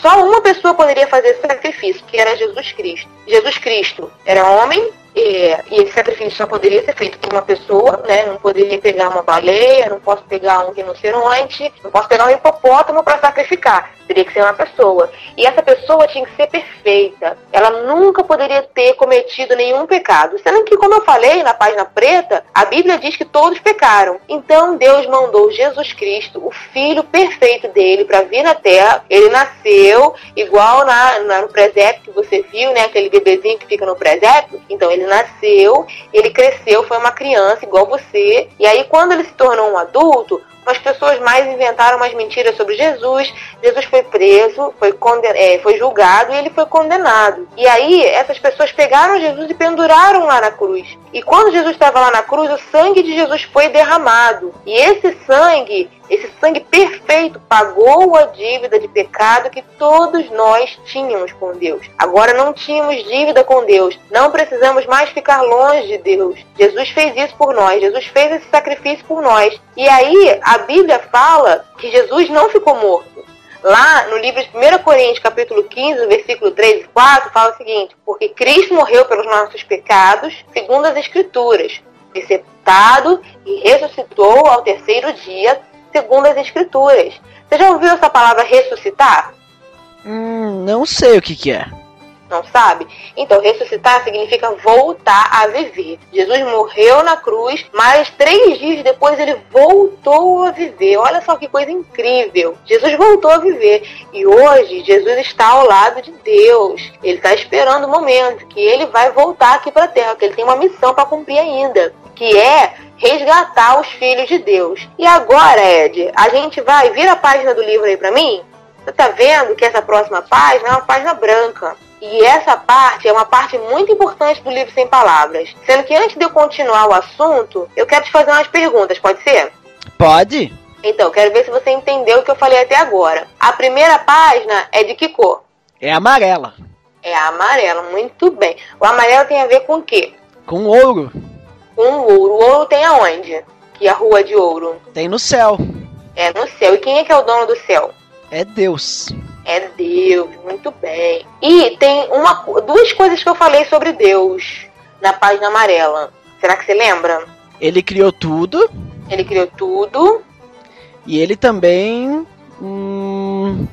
só uma pessoa poderia fazer esse sacrifício, que era Jesus Cristo. Jesus Cristo era homem, e esse sacrifício só poderia ser feito por uma pessoa, né? Não poderia pegar uma baleia, não posso pegar um rinoceronte, não posso pegar um hipopótamo para sacrificar. Teria que ser uma pessoa. E essa pessoa tinha que ser perfeita. Ela nunca poderia ter cometido nenhum pecado. Sendo que, como eu falei na página preta, a Bíblia diz que todos pecaram. Então Deus mandou Jesus Cristo, o Filho perfeito dele, para vir na Terra. Ele nasceu igual na, na- no presépio que você viu, né? Aquele bebezinho que fica no presépio. Então ele nasceu, ele cresceu, foi uma criança igual você. E aí quando ele se tornou um adulto, as pessoas mais inventaram umas mentiras sobre Jesus. Jesus foi preso, foi, conden- é, foi julgado e ele foi condenado. E aí essas pessoas pegaram Jesus e penduraram lá na cruz. E quando Jesus estava lá na cruz, o sangue de Jesus foi derramado. E esse sangue, esse sangue perfeito, pagou a dívida de pecado que todos nós tínhamos com Deus. Agora não tínhamos dívida com Deus. Não precisamos mais ficar longe de Deus. Jesus fez isso por nós. Jesus fez esse sacrifício por nós. E aí a Bíblia fala que Jesus não ficou morto. Lá no livro de 1 Coríntios, capítulo 15, versículo 3 e 4, fala o seguinte: Porque Cristo morreu pelos nossos pecados, segundo as Escrituras, foi sepultado e ressuscitou ao terceiro dia, segundo as Escrituras. Você já ouviu essa palavra ressuscitar? Hum, não sei o que que é. Não sabe? Então, ressuscitar significa voltar a viver. Jesus morreu na cruz, mas três dias depois ele voltou a viver. Olha só que coisa incrível. Jesus voltou a viver. E hoje, Jesus está ao lado de Deus. Ele está esperando o momento que ele vai voltar aqui para a terra, que ele tem uma missão para cumprir ainda, que é resgatar os filhos de Deus. E agora, Ed, a gente vai. Vira a página do livro aí para mim. Você tá vendo que essa próxima página é uma página branca. E essa parte é uma parte muito importante do livro Sem Palavras. Sendo que antes de eu continuar o assunto, eu quero te fazer umas perguntas, pode ser? Pode? Então, quero ver se você entendeu o que eu falei até agora. A primeira página é de que cor? É amarela. É amarela, muito bem. O amarelo tem a ver com o quê? Com ouro. Com o ouro. O ouro tem aonde? Que é a rua de ouro. Tem no céu. É no céu. E quem é que é o dono do céu? É Deus. É Deus, muito bem. E tem uma, duas coisas que eu falei sobre Deus na página amarela. Será que você lembra? Ele criou tudo Ele criou tudo. e ele também. Hum,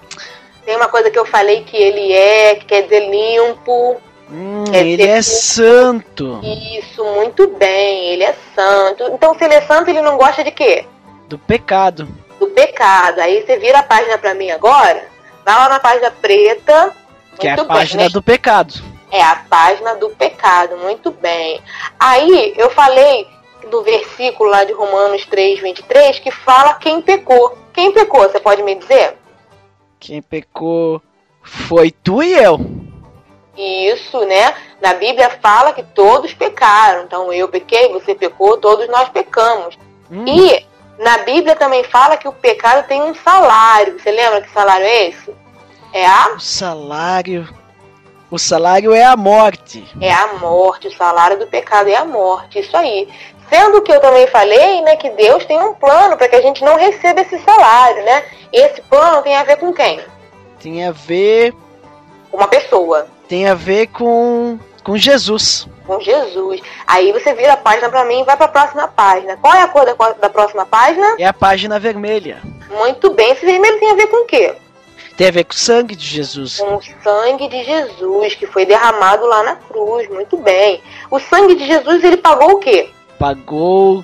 Tem uma coisa que eu falei que ele é, que quer dizer limpo. Hum, É ele é santo. Isso, muito bem. Ele é santo. Então, se ele é santo, ele não gosta de quê? Do pecado. Do pecado. Aí você vira a página pra mim agora. Vai lá na página preta. Que é a bem, página né? do pecado. É a página do pecado, muito bem. Aí eu falei do versículo lá de Romanos 3, 23, que fala quem pecou. Quem pecou, você pode me dizer? Quem pecou foi tu e eu. Isso, né? Na Bíblia fala que todos pecaram. Então eu pequei, você pecou, todos nós pecamos. Hum, E na Bíblia também fala que o pecado tem um salário. Você lembra que salário é esse? É a, o salário. O salário é a morte. é a morte. O salário do pecado é a morte. Isso aí. Sendo que eu também falei, né, que Deus tem um plano para que a gente não receba esse salário, né? Esse plano tem a ver com quem? Tem a ver. Uma pessoa. Tem a ver com. com Jesus. com Jesus. Aí você vira a página pra mim e vai pra próxima página. Qual é a cor da, da próxima página? É a página vermelha. Muito bem. Esse vermelho tem a ver com o quê? Tem a ver com o sangue de Jesus. Com o sangue de Jesus, que foi derramado lá na cruz. Muito bem. O sangue de Jesus, ele pagou o quê? Pagou.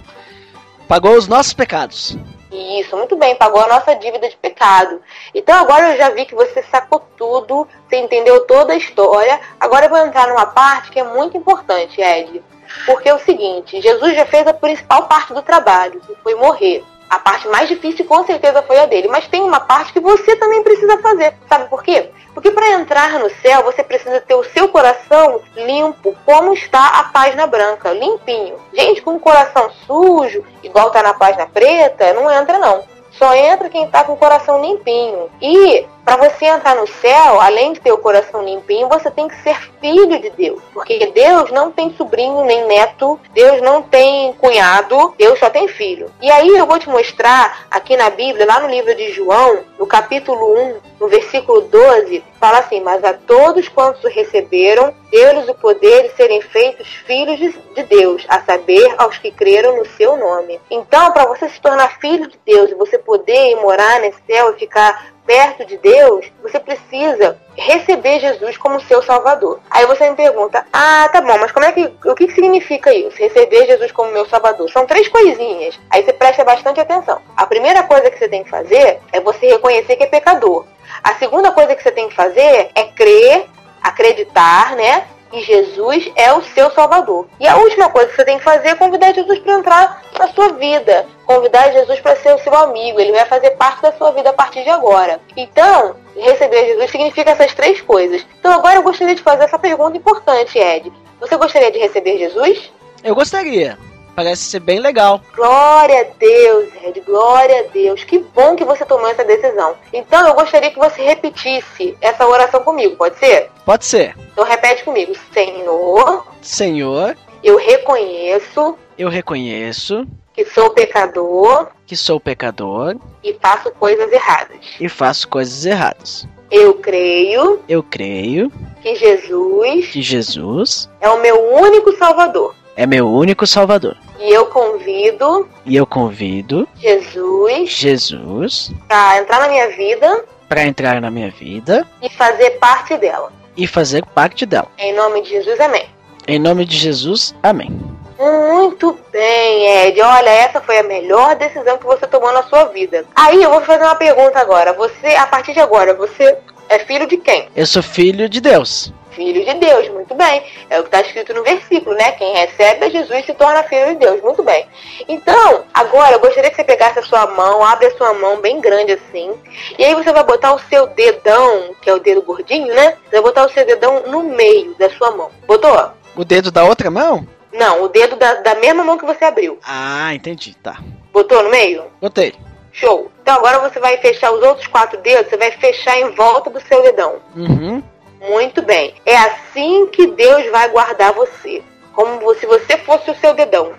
Pagou os nossos pecados. Isso, muito bem, pagou a nossa dívida de pecado. Então agora eu já vi que você sacou tudo, você entendeu toda a história. Agora eu vou entrar numa parte que é muito importante, Ed. Porque é o seguinte, Jesus já fez a principal parte do trabalho, que foi morrer. A parte mais difícil com certeza foi a dele, mas tem uma parte que você também precisa fazer. Sabe por quê? Porque para entrar no céu, você precisa ter o seu coração limpo, como está a página branca, limpinho. Gente com o coração sujo, igual tá na página preta, não entra não. Só entra quem tá com o coração limpinho. E para você entrar no céu, além de ter o coração limpinho, você tem que ser filho de Deus. Porque Deus não tem sobrinho nem neto, Deus não tem cunhado, Deus só tem filho. E aí eu vou te mostrar aqui na Bíblia, lá no livro de João, no capítulo 1, no versículo 12, fala assim: Mas a todos quantos o receberam, deu-lhes o poder de serem feitos filhos de de Deus, a saber, aos que creram no seu nome. Então, para você se tornar filho de Deus e você poder ir morar nesse céu e ficar perto de Deus, você precisa receber Jesus como seu Salvador. Aí você me pergunta: "Ah, tá bom, mas como é que o que, que significa isso? Receber Jesus como meu Salvador?" São três coisinhas. Aí você presta bastante atenção. A primeira coisa que você tem que fazer é você reconhecer que é pecador. A segunda coisa que você tem que fazer é crer, acreditar, né? Que Jesus é o seu Salvador. E a última coisa que você tem que fazer é convidar Jesus para entrar na sua vida. Convidar Jesus para ser o seu amigo. Ele vai fazer parte da sua vida a partir de agora. Então, receber Jesus significa essas três coisas. Então, agora eu gostaria de fazer essa pergunta importante, Ed. Você gostaria de receber Jesus? Eu gostaria. Parece ser bem legal. Glória a Deus, Ed, glória a Deus. Que bom que você tomou essa decisão. Então eu gostaria que você repetisse essa oração comigo, pode ser? Pode ser. Então repete comigo. Senhor, Senhor, eu reconheço eu reconheço que sou pecador que sou pecador e faço coisas erradas. e faço coisas erradas. Eu creio Eu creio que Jesus que Jesus é o meu único Salvador. é meu único Salvador. E eu convido E eu convido Jesus Jesus para entrar na minha vida para entrar na minha vida e fazer parte dela. e fazer parte dela. Em nome de Jesus, amém. Em nome de Jesus, amém. Muito bem, Ed. Olha, essa foi a melhor decisão que você tomou na sua vida. Aí eu vou fazer uma pergunta agora. Você, a partir de agora, você é filho de quem? Eu sou filho de Deus. Filho de Deus, muito bem. É o que está escrito no versículo, né? Quem recebe a Jesus se torna filho de Deus. Muito bem. Então, agora eu gostaria que você pegasse a sua mão, abre a sua mão bem grande assim. E aí você vai botar o seu dedão, que é o dedo gordinho, né? Você vai botar o seu dedão no meio da sua mão. Botou? O dedo da outra mão? Não, o dedo da, da mesma mão que você abriu. Ah, entendi. Tá. Botou no meio? Botei. Show. Então agora você vai fechar os outros quatro dedos, você vai fechar em volta do seu dedão. Uhum. Muito bem. É assim que Deus vai guardar você. Como se você fosse o seu dedão.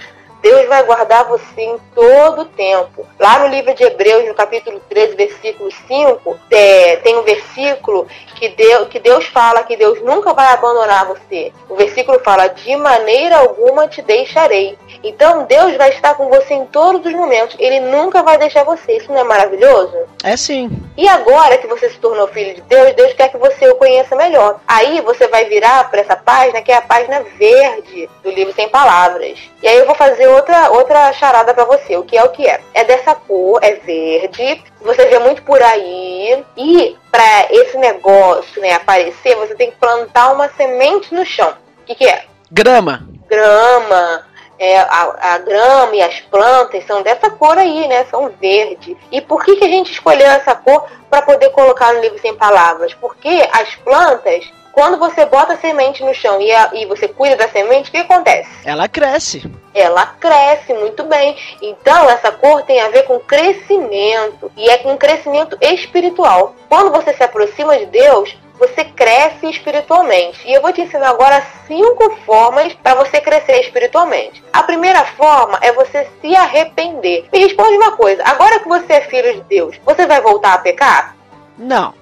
Deus vai guardar você em todo o tempo. Lá no livro de Hebreus, no capítulo 13, versículo 5, é, tem um versículo que Deus, que Deus fala que Deus nunca vai abandonar você. O versículo fala: De maneira alguma te deixarei. Então Deus vai estar com você em todos os momentos. Ele nunca vai deixar você. Isso não é maravilhoso? É sim. E agora que você se tornou filho de Deus, Deus quer que você o conheça melhor. Aí você vai virar para essa página que é a página verde do livro Sem Palavras. E aí eu vou fazer outra outra charada para você. O que é o que é? É dessa cor, é verde. Você vê muito por aí. E para esse negócio, né, aparecer, você tem que plantar uma semente no chão. O que, que é? Grama. grama, é, a, a grama e as plantas são dessa cor aí, né? São verde. E por que, que a gente escolheu essa cor para poder colocar no livro sem palavras? Porque as plantas, quando você bota a semente no chão e, a- e você cuida da semente, o que acontece? Ela cresce. Ela cresce muito bem. Então, essa cor tem a ver com crescimento e é com crescimento espiritual. Quando você se aproxima de Deus, você cresce espiritualmente. E eu vou te ensinar agora cinco formas para você crescer espiritualmente. A primeira forma é você se arrepender. Me responde uma coisa: agora que você é filho de Deus, você vai voltar a pecar? Não.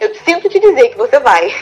Eu sinto te dizer que você vai.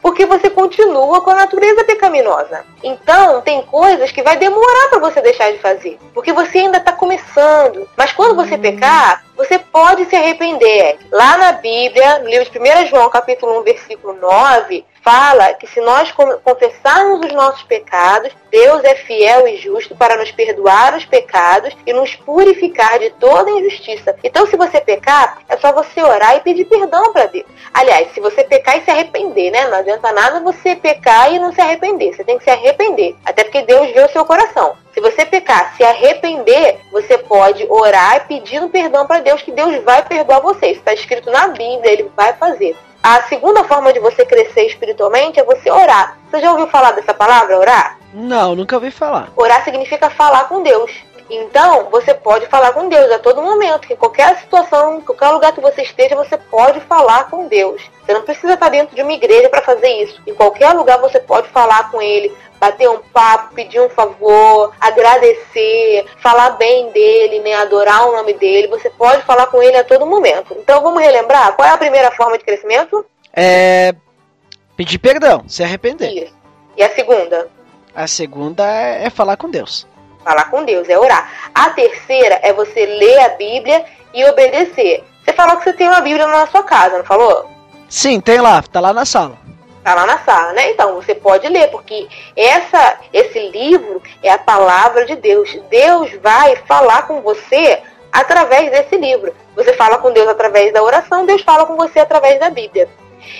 Porque você continua com a natureza pecaminosa. Então, tem coisas que vai demorar para você deixar de fazer. Porque você ainda está começando. Mas quando você pecar, você pode se arrepender. Lá na Bíblia, no livro de 1 João, capítulo 1, versículo 9, fala que se nós confessarmos os nossos pecados, Deus é fiel e justo para nos perdoar os pecados e nos purificar de toda injustiça. Então, se você pecar, é só você orar e pedir perdão para Deus. Aliás, se você pecar e se arrepender, né? Não adianta nada você pecar e não se arrepender. Você tem que se arrepender. Até porque Deus vê o seu coração. Se você pecar, se arrepender, você pode orar pedindo perdão para Deus, que Deus vai perdoar você. Isso está escrito na Bíblia, ele vai fazer. A segunda forma de você crescer espiritualmente é você orar. Você já ouviu falar dessa palavra, orar? Não, nunca ouvi falar. Orar significa falar com Deus. Então, você pode falar com Deus a todo momento, em qualquer situação, em qualquer lugar que você esteja, você pode falar com Deus. Você não precisa estar dentro de uma igreja para fazer isso. Em qualquer lugar você pode falar com Ele, bater um papo, pedir um favor, agradecer, falar bem dele, né, adorar o nome dele. Você pode falar com Ele a todo momento. Então, vamos relembrar qual é a primeira forma de crescimento? É. Pedir perdão, se arrepender. Isso. E a segunda? A segunda é, é falar com Deus. Falar com Deus, é orar. A terceira é você ler a Bíblia e obedecer. Você falou que você tem uma Bíblia na sua casa, não falou? Sim, tem lá, tá lá na sala. Tá lá na sala, né? Então você pode ler, porque essa, esse livro é a palavra de Deus. Deus vai falar com você através desse livro. Você fala com Deus através da oração, Deus fala com você através da Bíblia.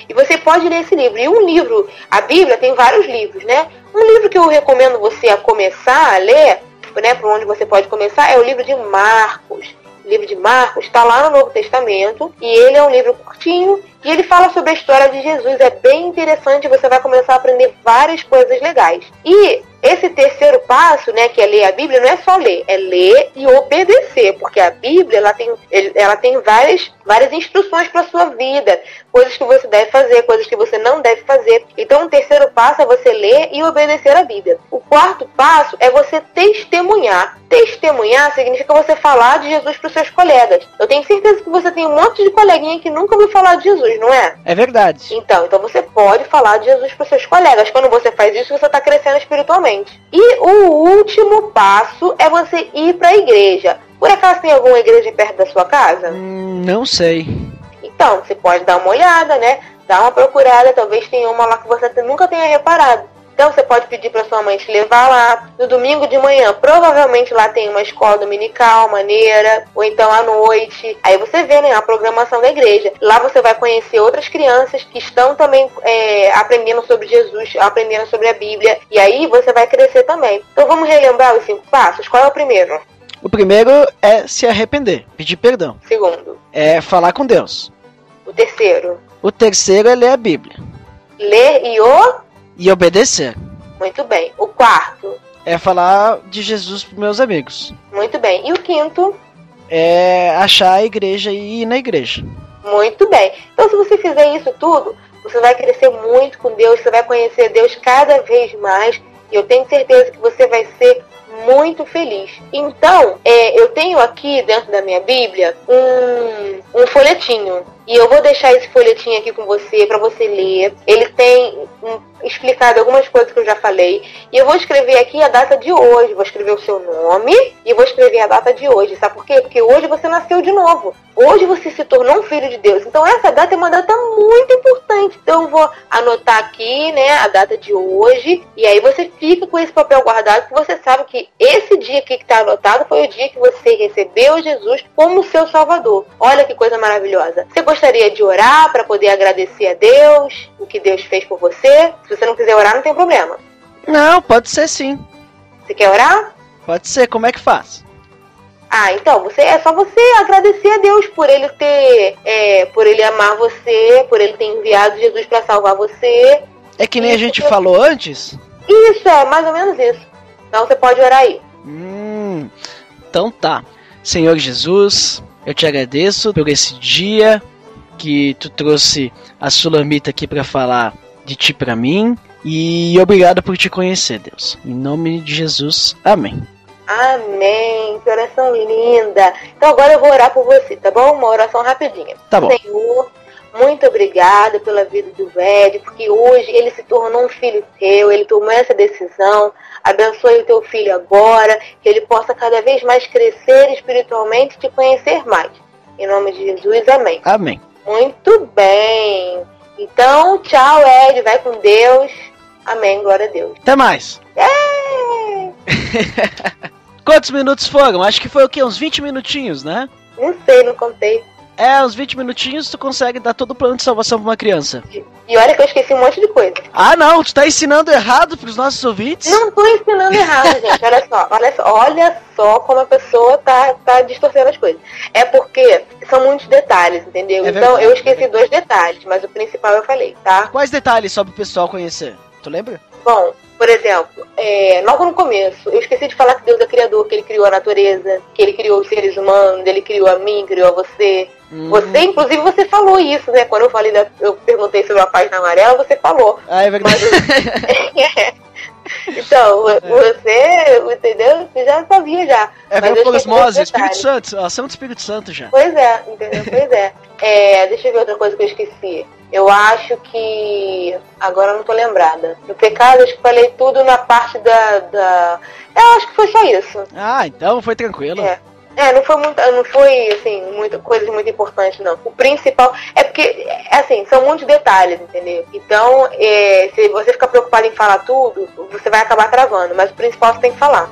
E você pode ler esse livro. E um livro, a Bíblia tem vários livros, né? Um livro que eu recomendo você a começar a ler, né, por onde você pode começar, é o livro de Marcos. O livro de Marcos está lá no Novo Testamento e ele é um livro curtinho e ele fala sobre a história de Jesus. É bem interessante, você vai começar a aprender várias coisas legais. E esse terceiro passo, né, que é ler a Bíblia, não é só ler, é ler e obedecer, porque a Bíblia ela tem, ela tem várias, várias instruções para sua vida, coisas que você deve fazer, coisas que você não deve fazer. Então, o terceiro passo é você ler e obedecer a Bíblia. O quarto passo é você testemunhar. Testemunhar significa você falar de Jesus para os seus colegas. Eu tenho certeza que você tem um monte de coleguinha que nunca ouviu falar de Jesus, não é? É verdade. Então, então você pode falar de Jesus para os seus colegas. Quando você faz isso, você está crescendo espiritualmente. E o último passo é você ir para a igreja. Por acaso tem alguma igreja perto da sua casa? Hum, não sei. Então, você pode dar uma olhada, né? Dar uma procurada, talvez tenha uma lá que você nunca tenha reparado. Então você pode pedir para sua mãe te levar lá no domingo de manhã. Provavelmente lá tem uma escola dominical maneira, ou então à noite. Aí você vê né, a programação da igreja. Lá você vai conhecer outras crianças que estão também é, aprendendo sobre Jesus, aprendendo sobre a Bíblia. E aí você vai crescer também. Então vamos relembrar os cinco passos? Qual é o primeiro? O primeiro é se arrepender, pedir perdão. Segundo. É falar com Deus. O terceiro. O terceiro é ler a Bíblia. Ler e o. E obedecer. Muito bem. O quarto. É falar de Jesus pros meus amigos. Muito bem. E o quinto? É achar a igreja e ir na igreja. Muito bem. Então, se você fizer isso tudo, você vai crescer muito com Deus, você vai conhecer Deus cada vez mais. E eu tenho certeza que você vai ser muito feliz. Então, é, eu tenho aqui dentro da minha Bíblia um, um folhetinho. E eu vou deixar esse folhetinho aqui com você para você ler. Ele tem hum, explicado algumas coisas que eu já falei. E eu vou escrever aqui a data de hoje. Vou escrever o seu nome e vou escrever a data de hoje. Sabe por quê? Porque hoje você nasceu de novo. Hoje você se tornou um filho de Deus. Então essa data é uma data muito importante. Então eu vou anotar aqui, né, a data de hoje. E aí você fica com esse papel guardado que você sabe que esse dia aqui que está anotado foi o dia que você recebeu Jesus como seu Salvador. Olha que coisa maravilhosa. Você gostaria de orar para poder agradecer a Deus o que Deus fez por você? Se você não quiser orar, não tem problema. Não, pode ser sim. Você quer orar? Pode ser. Como é que faz? Ah, então, você é só você agradecer a Deus por ele ter, é, por ele amar você, por ele ter enviado Jesus para salvar você. É que nem a gente falou antes. Isso é mais ou menos isso. Então você pode orar aí. Hum, então tá. Senhor Jesus, eu te agradeço por esse dia que tu trouxe a Sulamita aqui pra falar de ti pra mim. E obrigado por te conhecer, Deus. Em nome de Jesus, amém. Amém. Que oração linda. Então agora eu vou orar por você, tá bom? Uma oração rapidinha. Tá bom. Senhor, muito obrigada pela vida do Ed, porque hoje ele se tornou um filho teu, ele tomou essa decisão. Abençoe o teu filho agora, que ele possa cada vez mais crescer espiritualmente e te conhecer mais. Em nome de Jesus, amém. Amém. Muito bem. Então, tchau, Ed. Vai com Deus. Amém. Glória a Deus. Até mais. É, Quantos minutos foram? Acho que foi o quê? Uns 20 minutinhos, né? não sei, não contei. É, uns 20 minutinhos tu consegue dar todo o plano de salvação pra uma criança. E olha que eu esqueci um monte de coisa. Ah, não, tu tá ensinando errado pros nossos ouvintes? Não tô ensinando errado, gente. Olha só, olha só, olha só como a pessoa tá, tá distorcendo as coisas. É porque são muitos detalhes, entendeu? É então eu é esqueci dois detalhes, mas o principal eu falei, tá? Quais detalhes só pro pessoal conhecer? Tu lembra? Bom, por exemplo, é, logo no começo, eu esqueci de falar que Deus é criador, que ele criou a natureza, que ele criou os seres humanos, ele criou a mim, criou a você. Hum. Você, inclusive, você falou isso, né? Quando eu falei, da, eu perguntei sobre a página amarela, você falou. Ah, é verdade. Então, você, entendeu? Você já sabia já. É Mas ver eu por esqueci osmose, desse Espírito. Santo, ação do Espírito Santo já. Pois é, entendeu? Pois é. é. Deixa eu ver outra coisa que eu esqueci. Eu acho que. Agora eu não tô lembrada. No pecado, acho que falei tudo na parte da. da... Eu acho que foi só isso. Ah, então foi tranquilo. É. É, não foi muito, não foi assim, muita coisa muito importante não. O principal é porque é, assim, são muitos detalhes, entendeu? Então, é, se você ficar preocupado em falar tudo, você vai acabar travando, mas o principal você tem que falar.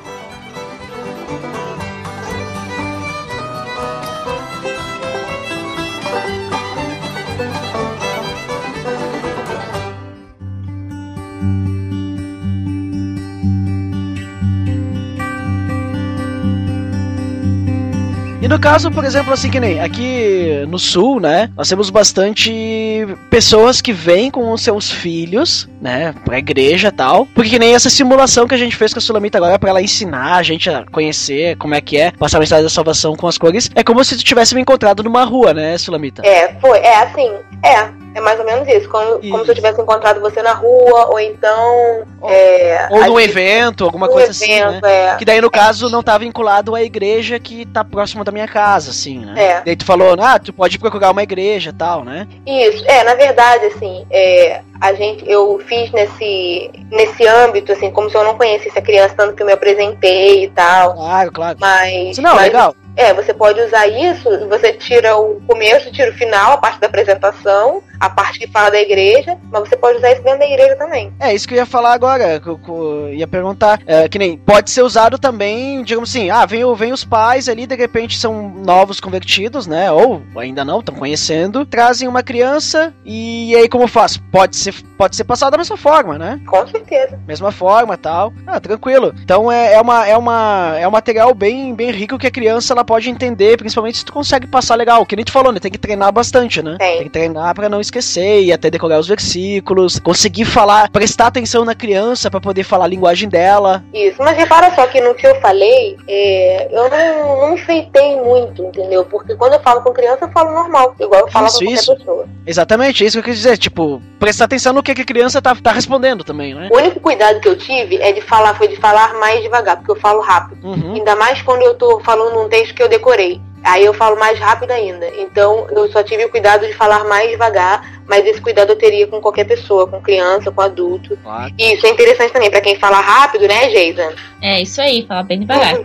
E no caso, por exemplo, assim que nem aqui no sul, né? Nós temos bastante pessoas que vêm com os seus filhos, né? Pra igreja e tal. Porque que nem essa simulação que a gente fez com a Sulamita agora pra ela ensinar a gente a conhecer como é que é, passar a mensagem da salvação com as cores. É como se tu tivesse me encontrado numa rua, né, Sulamita? É, foi, é assim, é. É mais ou menos isso, como, como Isso. se eu tivesse encontrado você na rua, ou então. é, Ou num a- evento, alguma coisa assim, né? evento, é. Que daí, no caso, não tá vinculado à igreja que tá próxima da minha casa, assim, né? É. Daí tu falou, ah, tu pode procurar uma igreja e tal, né? Isso, é, na verdade, assim, é, a gente, eu fiz nesse, nesse âmbito, assim, como se eu não conhecesse a criança, tanto que eu me apresentei e tal. Claro, claro. Mas. Não, mas, legal. É, você pode usar isso, você tira o começo, tira o final, a parte da apresentação, a parte que fala da igreja, mas você pode usar isso dentro da igreja também. É, isso que eu ia falar agora, que eu, que eu ia perguntar, é, que nem, pode ser usado também, digamos assim, ah, vem, vem os pais ali, de repente são novos convertidos, né, ou ainda não, estão conhecendo, trazem uma criança, e aí como faz? Pode ser, pode ser passado da mesma forma, né, Com certeza. mesma forma tal, ah, tranquilo. Então é, é, uma, é, uma, é um material bem, bem rico que a criança, ela pode entender, principalmente se tu consegue passar legal, que nem tu falou, né, tem que treinar bastante, né, Tem. tem que treinar pra não esquecer e até decorar os versículos, conseguir falar, prestar atenção na criança pra poder falar a linguagem dela. Isso, mas repara só que no que eu falei, é, eu não, não enfeitei muito, entendeu? Porque quando eu falo com criança, eu falo normal, igual eu falo Isso, com qualquer isso. pessoa. Exatamente, é isso que eu quis dizer, tipo, prestar atenção no que, que a criança tá, tá respondendo também, né? O único cuidado que eu tive é de falar, foi de falar mais devagar, porque eu falo rápido. Uhum. Ainda mais quando eu tô falando um texto que eu decorei. Aí eu falo mais rápido ainda. Então eu só tive o cuidado de falar mais devagar, mas esse cuidado eu teria com qualquer pessoa, com criança, com adulto. Claro. E isso é interessante também pra quem fala rápido, né, Geisa? É isso aí, fala bem devagar. É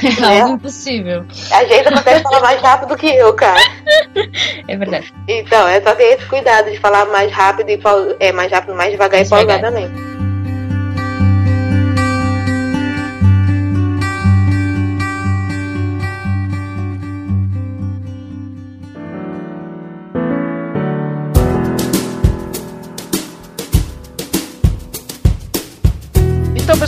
É. algo impossível. A Geisa consegue falar mais rápido que eu, cara. É verdade. Então, é só ter esse cuidado de falar mais rápido e é mais rápido, mais devagar Mais e pausar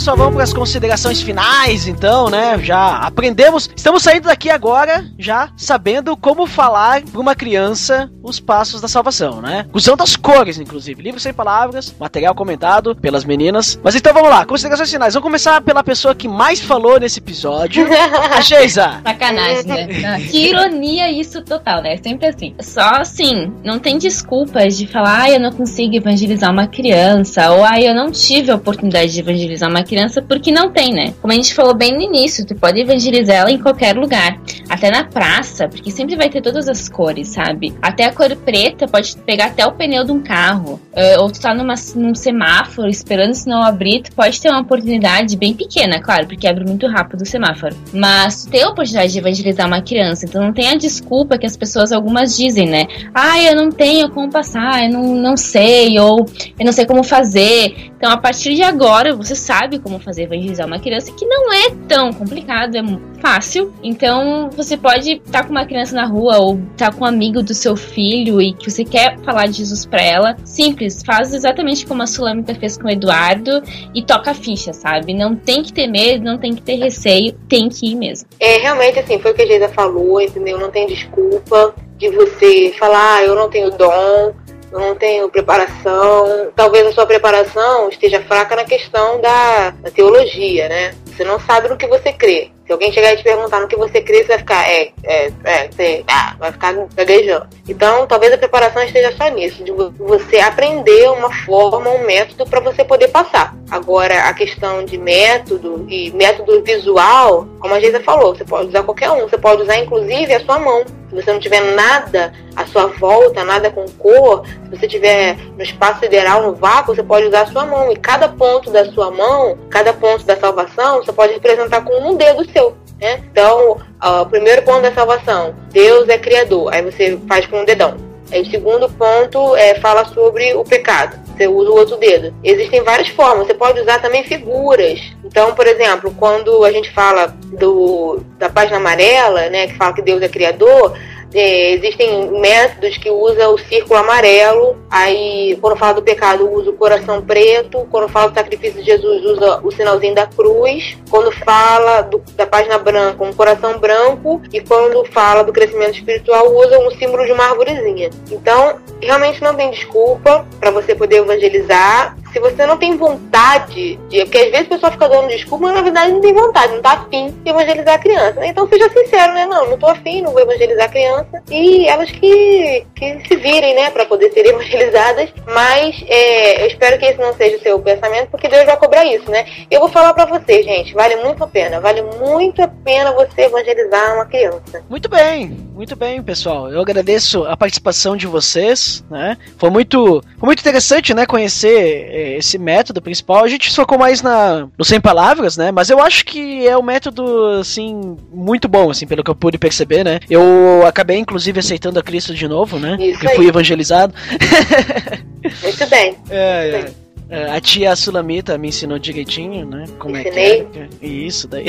pessoal, vamos para as considerações finais, então, né? Já aprendemos, estamos saindo daqui agora, já sabendo como falar para uma criança os passos da salvação, né? Usando as cores, inclusive. Livro sem palavras, material comentado pelas meninas. Mas então vamos lá, considerações finais. Vamos começar pela pessoa que mais falou nesse episódio, a Geisa. Sacanagem, né? Não, que ironia isso total, né? Sempre assim. Só assim, não tem desculpas de falar, ah, eu não consigo evangelizar uma criança, ou ah, eu não tive a oportunidade de evangelizar uma criança, porque não tem, né? Como a gente falou bem no início, tu pode evangelizar ela em qualquer lugar. Até na praça, porque sempre vai ter todas as cores, sabe? Até a cor preta pode pegar até o pneu de um carro. Uh, ou tu tá numa, num semáforo esperando o sinal abrir, tu pode ter uma oportunidade bem pequena, claro, porque abre muito rápido o semáforo. Mas tu tem a oportunidade de evangelizar uma criança, então não tem a desculpa que as pessoas algumas dizem, né? Ah, eu não tenho como passar, eu não, não sei, ou eu não sei como fazer. Então, a partir de agora, você sabe como fazer evangelizar uma criança, que não é tão complicado, é fácil. Então, você pode estar tá com uma criança na rua ou estar tá com um amigo do seu filho e que você quer falar de Jesus para ela. Simples, faz exatamente como a Sulamita fez com o Eduardo e toca a ficha, sabe? Não tem que ter medo, não tem que ter receio, tem que ir mesmo. É, realmente, assim, foi o que a Geisa falou, entendeu? Não tem desculpa de você falar, ah, eu não tenho dom, não tenho preparação. Talvez a sua preparação esteja fraca na questão da, da teologia, né? Você não sabe no que você crê. Alguém chegar e te perguntar no que você crê, você vai ficar, é, é, é, você, ah, vai ficar gaguejando. Então, talvez a preparação esteja só nisso, de você aprender uma forma, um método para você poder passar. Agora, a questão de método e método visual, como a Geisa falou, você pode usar qualquer um, você pode usar inclusive a sua mão. Se você não tiver nada à sua volta, nada com cor, se você tiver no espaço sideral, no vácuo, você pode usar a sua mão. E cada ponto da sua mão, cada ponto da salvação, você pode representar com um dedo seu. Né? Então, o primeiro ponto da salvação, Deus é criador. Aí você faz com um dedão. Aí o segundo ponto é, fala sobre o pecado. Você usa o outro dedo. Existem várias formas. Você pode usar também figuras. Então, por exemplo, quando a gente fala do, da página amarela, né, que fala que Deus é criador, é, existem métodos que usa o círculo amarelo, aí quando fala do pecado usa o coração preto, quando fala do sacrifício de Jesus usa o sinalzinho da cruz, quando fala do, da página branca um coração branco e quando fala do crescimento espiritual usa um símbolo de uma árvorezinha. Então realmente não tem desculpa para você poder evangelizar se você não tem vontade de. Porque às vezes a pessoa fica dando desculpa, mas na verdade não tem vontade, não tá afim de evangelizar a criança. Então seja sincero, né? Não, não tô afim, não vou evangelizar a criança. E elas que, que se virem, né, para poder ser evangelizadas. Mas é, eu espero que esse não seja o seu pensamento, porque Deus vai cobrar isso, né? Eu vou falar para você, gente, vale muito a pena. Vale muito a pena você evangelizar uma criança. Muito bem, muito bem, pessoal. Eu agradeço a participação de vocês, né? Foi muito, foi muito interessante, né, conhecer é, esse método principal. A gente focou mais na no sem palavras, né? Mas eu acho que é um método assim muito bom, assim, pelo que eu pude perceber, né? Eu acabei inclusive aceitando a Cristo de novo, né? Isso eu aí. fui evangelizado. Muito bem. É, Muito é. bem. É, A tia Sulamita me ensinou direitinho, né? Como Ensinei. é que é. E Isso daí.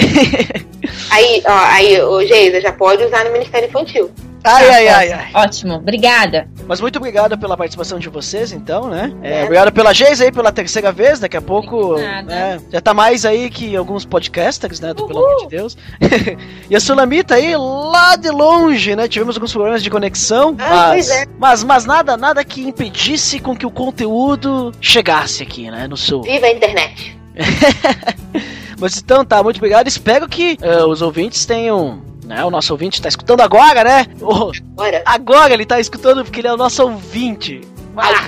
Aí, ó, aí, ô Geisa, já pode usar no Ministério Infantil. Ai, ai, Tá, ai, ai. Ótimo, obrigada. Mas muito obrigado pela participação de vocês, então, né? É, É. obrigado pela Geisa aí pela terceira vez. Daqui a pouco, Nada. né? Já tá mais aí que alguns podcasters, né? Do, pelo amor de Deus. e a Sulamita aí, lá de longe, né? Tivemos alguns problemas de conexão. Ah, mas, pois é. mas, mas nada, nada que impedisse com que o conteúdo chegasse aqui, né? No sul. Viva a internet. Mas então tá, muito obrigado. Espero que eh, os ouvintes tenham. Né, o nosso ouvinte tá escutando agora, né? Bora. agora ele tá escutando porque ele é o nosso ouvinte.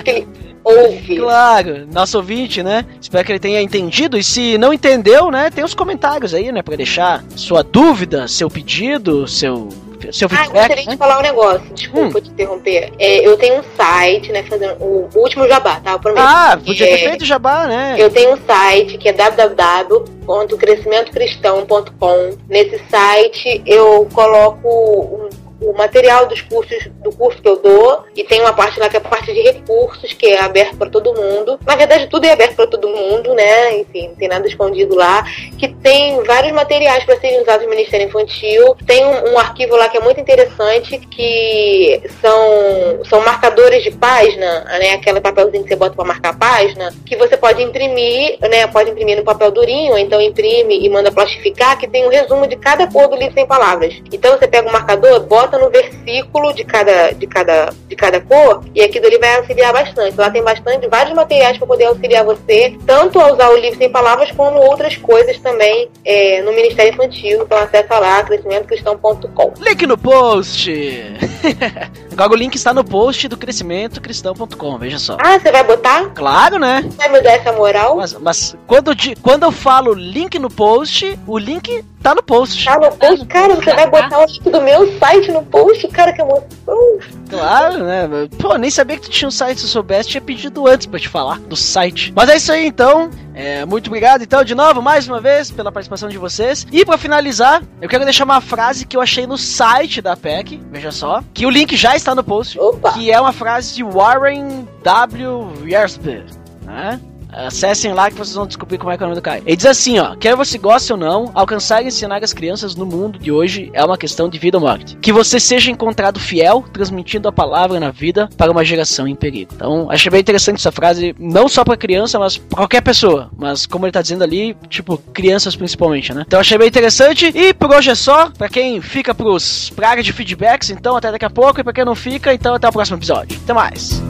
Que ele ouve. Claro, nosso ouvinte, né? Espero que ele tenha entendido. E se não entendeu, né? Tem os comentários aí, né? Pra deixar sua dúvida, seu pedido, seu, seu Ah, feedback. gostaria de né? falar um negócio. Desculpa te interromper. É, eu tenho um site, né? Fazendo o último jabá, tá? Eu prometo. Ah, podia ter É, feito jabá, né? Eu tenho um site que é www.crescimentocristão.com. Nesse site eu coloco um- o material dos cursos, do curso que eu dou, e tem uma parte lá que é a parte de recursos, que é aberto para todo mundo. Na verdade, tudo é aberto para todo mundo, né? Enfim, não tem nada escondido lá. Que tem vários materiais para serem usados no Ministério Infantil. Tem um, um arquivo lá que é muito interessante, que são, são marcadores de página, né? Aquele papelzinho que você bota para marcar a página, que você pode imprimir, né? Pode imprimir no papel durinho, ou então imprime e manda plastificar, que tem um resumo de cada cor do livro sem palavras. Então você pega o marcador, bota no versículo de cada, de cada, de cada cor, e aquilo ali vai auxiliar bastante. Lá tem bastante, vários materiais para poder auxiliar você, tanto a usar o livro sem palavras, como outras coisas também é, no Ministério Infantil. Então acessa lá, crescimentocristão.com. Link no post! Agora o link está no post do crescimentocristão.com, veja só. Ah, você vai botar? Claro, né? Vai me dar essa moral? Mas, mas quando, de- quando eu falo link no post, o link tá no post. Tá no post? Cara, você vai botar o link do meu site no post? Cara, que emoção. Claro, né? Pô, nem sabia que tu tinha um site, se eu soubesse, tinha pedido antes pra te falar do site. Mas é isso aí, então. É, muito obrigado, então, de novo, mais uma vez, pela participação de vocês. E pra finalizar, eu quero deixar uma frase que eu achei no site da PEC, veja só, que o link já está no post, Opa. que é uma frase de Warren W. Yersby, né? Acessem lá que vocês vão descobrir como é que é o nome do cara. Ele diz assim, ó: quer você goste ou não, alcançar e ensinar as crianças no mundo de hoje é uma questão de vida ou morte. Que você seja encontrado fiel, transmitindo a palavra na vida para uma geração em perigo. Então, achei bem interessante essa frase, não só para criança, mas pra qualquer pessoa. Mas como ele tá dizendo ali, tipo, crianças principalmente, né? Então, achei bem interessante. E por hoje é só. Pra quem fica pros pra área de feedbacks, então até daqui a pouco. E pra quem não fica, então até o próximo episódio. Até mais.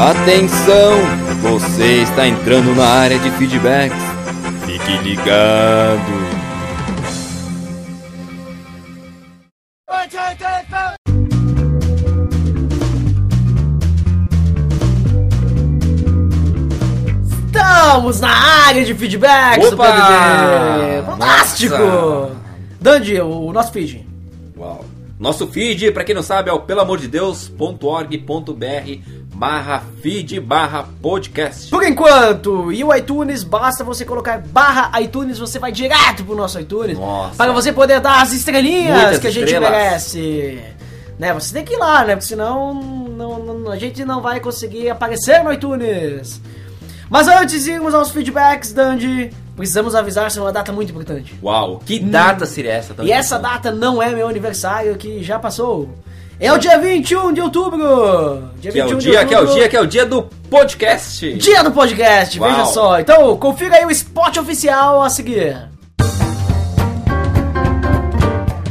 Atenção! Você está entrando na área de feedbacks. Fique ligado! Estamos na área de feedbacks Opa! PDD. Fantástico! Nossa! Dandy, o nosso feed. Nosso feed, pra quem não sabe, é o pelamordedeus.org.br barra feed barra podcast. Por enquanto, e o iTunes, basta você colocar barra iTunes, você vai direto pro nosso iTunes. Nossa. Para você poder dar as estrelinhas Muitas que a gente merece. Né, você tem que ir lá, né? Porque senão não, não- a gente não vai conseguir aparecer no iTunes. Mas antes de irmos aos feedbacks, Dandy, precisamos avisar sobre uma data muito importante. Uau, que data seria essa? tão E essa data não é meu aniversário, que já passou. É o dia 21 de outubro! Dia Que é o 21 de dia, que é o outubro. dia, que é o dia do podcast. Dia do podcast, Uau. veja só. Então, confira aí o spot oficial a seguir.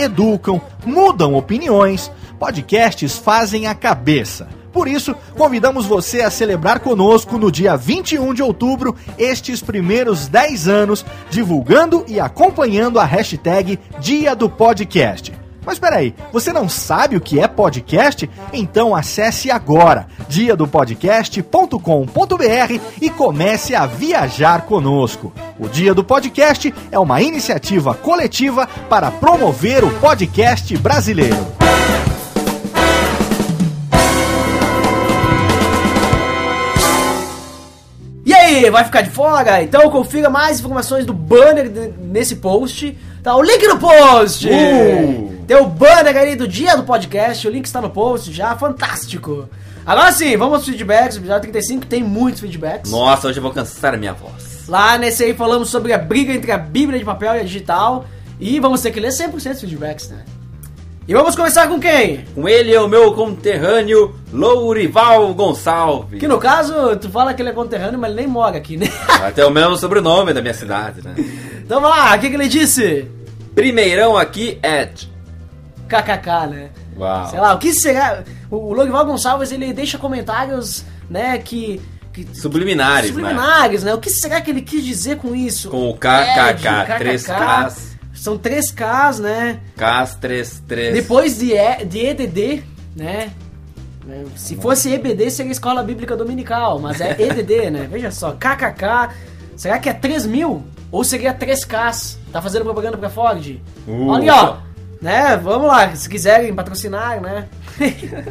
educam, mudam opiniões. Podcasts fazem a cabeça. Por isso, convidamos você a celebrar conosco no dia 21 de outubro estes primeiros 10 anos, divulgando e acompanhando a hashtag Dia do Podcast. Mas peraí, você não sabe o que é podcast? Então acesse agora diadopodcast.com.br e comece a viajar conosco. O Dia do Podcast é uma iniciativa coletiva para promover o podcast brasileiro. E aí, vai ficar de fora? Então confira mais informações do banner nesse post. Tá o link no post! Uh! Tem o banner aí do dia do podcast, o link está no post já, fantástico. Agora sim, vamos aos feedbacks, o episódio 35 tem muitos feedbacks. Nossa, hoje eu vou cansar a minha voz. Lá nesse aí falamos sobre a briga entre a Bíblia de papel e a digital. E vamos ter que ler 100% dos feedbacks, né? E vamos começar com quem? Com ele é o meu conterrâneo Lourival Gonçalves. Que no caso, tu fala que ele é conterrâneo, mas ele nem mora aqui, né? Até o mesmo sobrenome da minha cidade, né? Então vamos lá, o que, que ele disse? Primeirão aqui, Ed. KKK, né? Uau. Sei lá, o que será? O Logival Gonçalves ele deixa comentários, né, que que- Subliminares, né? subliminares, né? O que será que ele quis dizer com isso? Com o KKK, 3Ks, São 3Ks, né? Ks, 3, 3. Depois de, E- de EDD, né? É, Se fosse EBD, seria Escola Bíblica Dominical, mas é EDD, né? Veja só, KKK, será que é 3 mil? Ou seria 3Ks? Tá fazendo propaganda pra Ford? Uh. Olha, ó, né? Vamos lá, se quiserem patrocinar, né?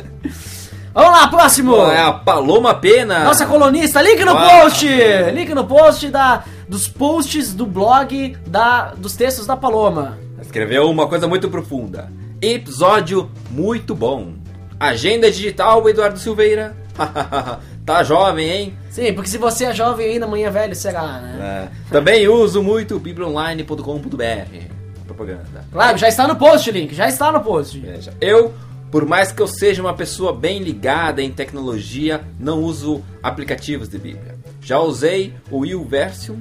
Vamos lá, próximo! É a Paloma Pena. Nossa colunista, link no Uau. post! Link no post da, dos posts do blog da, dos textos da Paloma. Escreveu uma coisa muito profunda. Episódio muito bom. Agenda digital, Eduardo Silveira. tá jovem, hein? Sim, porque se você é jovem ainda, amanhã velho, será, né? É. Também uso muito biblionline.com.br. Propaganda. Claro, já está no post, link, já está no post. Veja, eu, por mais que eu seja uma pessoa bem ligada em tecnologia, não uso aplicativos de Bíblia. Já usei o YouVersion,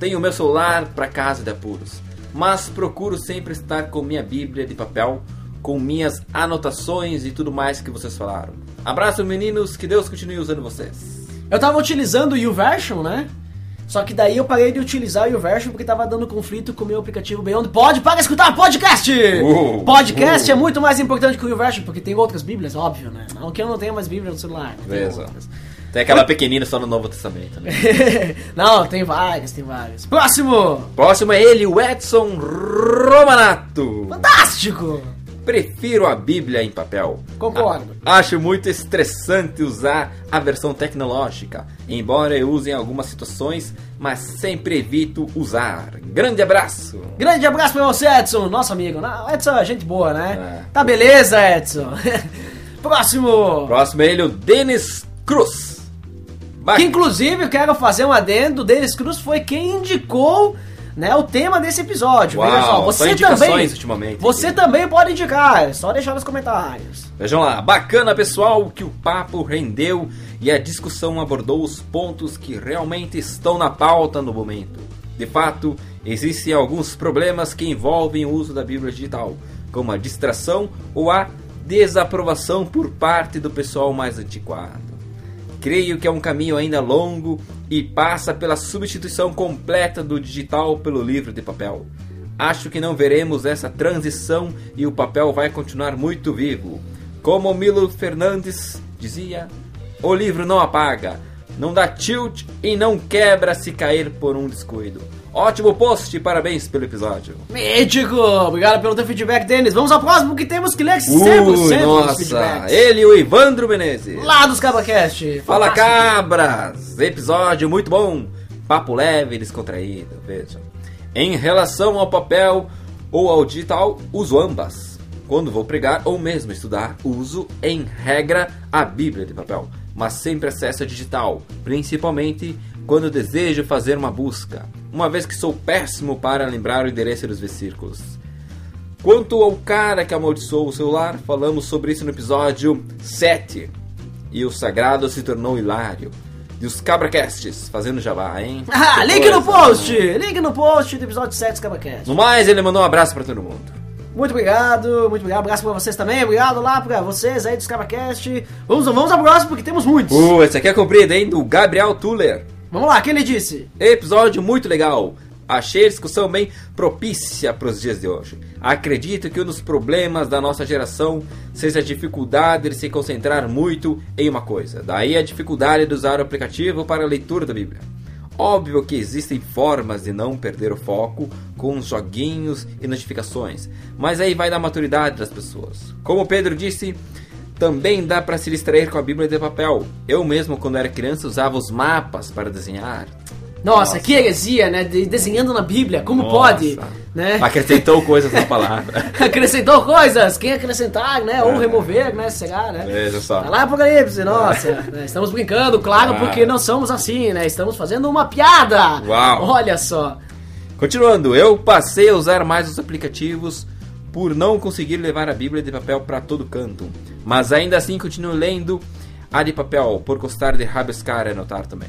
tenho meu celular para casa de apuros, mas procuro sempre estar com minha Bíblia de papel, com minhas anotações e tudo mais que vocês falaram. Abraço, meninos, que Deus continue usando vocês. Eu tava utilizando o YouVersion, né? Só que daí eu parei de utilizar o YouVersion porque tava dando conflito com o meu aplicativo Beyond Pod para escutar podcast! Uh, podcast uh. é muito mais importante que o YouVersion, porque tem outras bíblias, óbvio, né? Não que eu não tenha mais bíblia no celular. né? Beleza. Tem aquela pequenina só no Novo Testamento, né? não, tem várias, tem várias. Próximo! Próximo é ele, o Edson Romanato. Fantástico! Prefiro a Bíblia em papel. Concordo. A- Acho muito estressante usar a versão tecnológica, embora eu use em algumas situações, mas sempre evito usar. Grande abraço! Grande abraço pra você, Edson, nosso amigo. Edson é gente boa, né? É. Tá beleza, Edson. Próximo! Próximo é ele, o Denis Cruz. Ba- Que inclusive eu quero fazer um adendo, o Denis Cruz foi quem indicou né, o tema desse episódio. Veja Uau, só, só você também. ultimamente Você também pode indicar, é só deixar nos comentários. Vejam lá, bacana pessoal que o papo rendeu e a discussão abordou os pontos que realmente estão na pauta no momento. De fato, existem alguns problemas que envolvem o uso da Bíblia digital, como a distração ou a desaprovação por parte do pessoal mais antiquado. Creio que é um caminho ainda longo e passa pela substituição completa do digital pelo livro de papel. Acho que não veremos essa transição e o papel vai continuar muito vivo. Como Milo Fernandes dizia, o livro não apaga, não dá tilt e não quebra se cair por um descuido. Ótimo post, parabéns pelo episódio. Mítico! Obrigado pelo teu feedback, Denis. Vamos ao próximo que temos que ler 100% Ui, dos nossa, ele o Ivandro Menezes. Lá dos CabaCast. Fala cabras! Episódio muito bom, papo leve e descontraído, vejam. Em relação ao papel ou ao digital, uso ambas. Quando vou pregar ou mesmo estudar, uso em regra a Bíblia de papel, mas sempre acesso a digital, principalmente quando desejo fazer uma busca, uma vez que sou péssimo para lembrar o endereço dos versículos. Quanto ao cara que amaldiçoou o celular, falamos sobre isso no episódio 7. E o sagrado se tornou hilário. E os cabracasts fazendo jabá, hein? Ah, link no post! né? Link no post do episódio 7 dos CabaCast. No mais, ele mandou um abraço pra todo mundo. Muito obrigado, muito obrigado. Abraço pra vocês também. Obrigado lá pra vocês aí dos CabaCast. Vamos, vamos ao próximo porque temos muitos. Uh, esse aqui é comprido, hein? Do Gabriel Tuller. Vamos lá, o que ele disse? Episódio muito legal. Achei a discussão bem propícia para os dias de hoje. Acredito que um dos problemas da nossa geração seja a dificuldade de se concentrar muito em uma coisa. Daí a dificuldade de usar o aplicativo para a leitura da Bíblia. Óbvio que existem formas de não perder o foco com os joguinhos e notificações, mas aí vai da maturidade das pessoas. Como Pedro disse, também dá para se distrair com a Bíblia de papel. Eu mesmo, quando era criança, usava os mapas para desenhar. Nossa, que heresia, né? De- desenhando na Bíblia, como Nossa. pode? Né? Acrescentou coisas na palavra. Acrescentou coisas, quem acrescentar, né? Ou remover, né? Será, né? Veja só. Tá lá Apocalipse, nossa. né? Estamos brincando, claro, Ah. porque não somos assim, né? Estamos fazendo uma piada. Uau. Olha só. Continuando, eu passei a usar mais os aplicativos por não conseguir levar a Bíblia de papel para todo canto. Mas ainda assim continuo lendo a de papel por gostar de rabiscar e anotar também.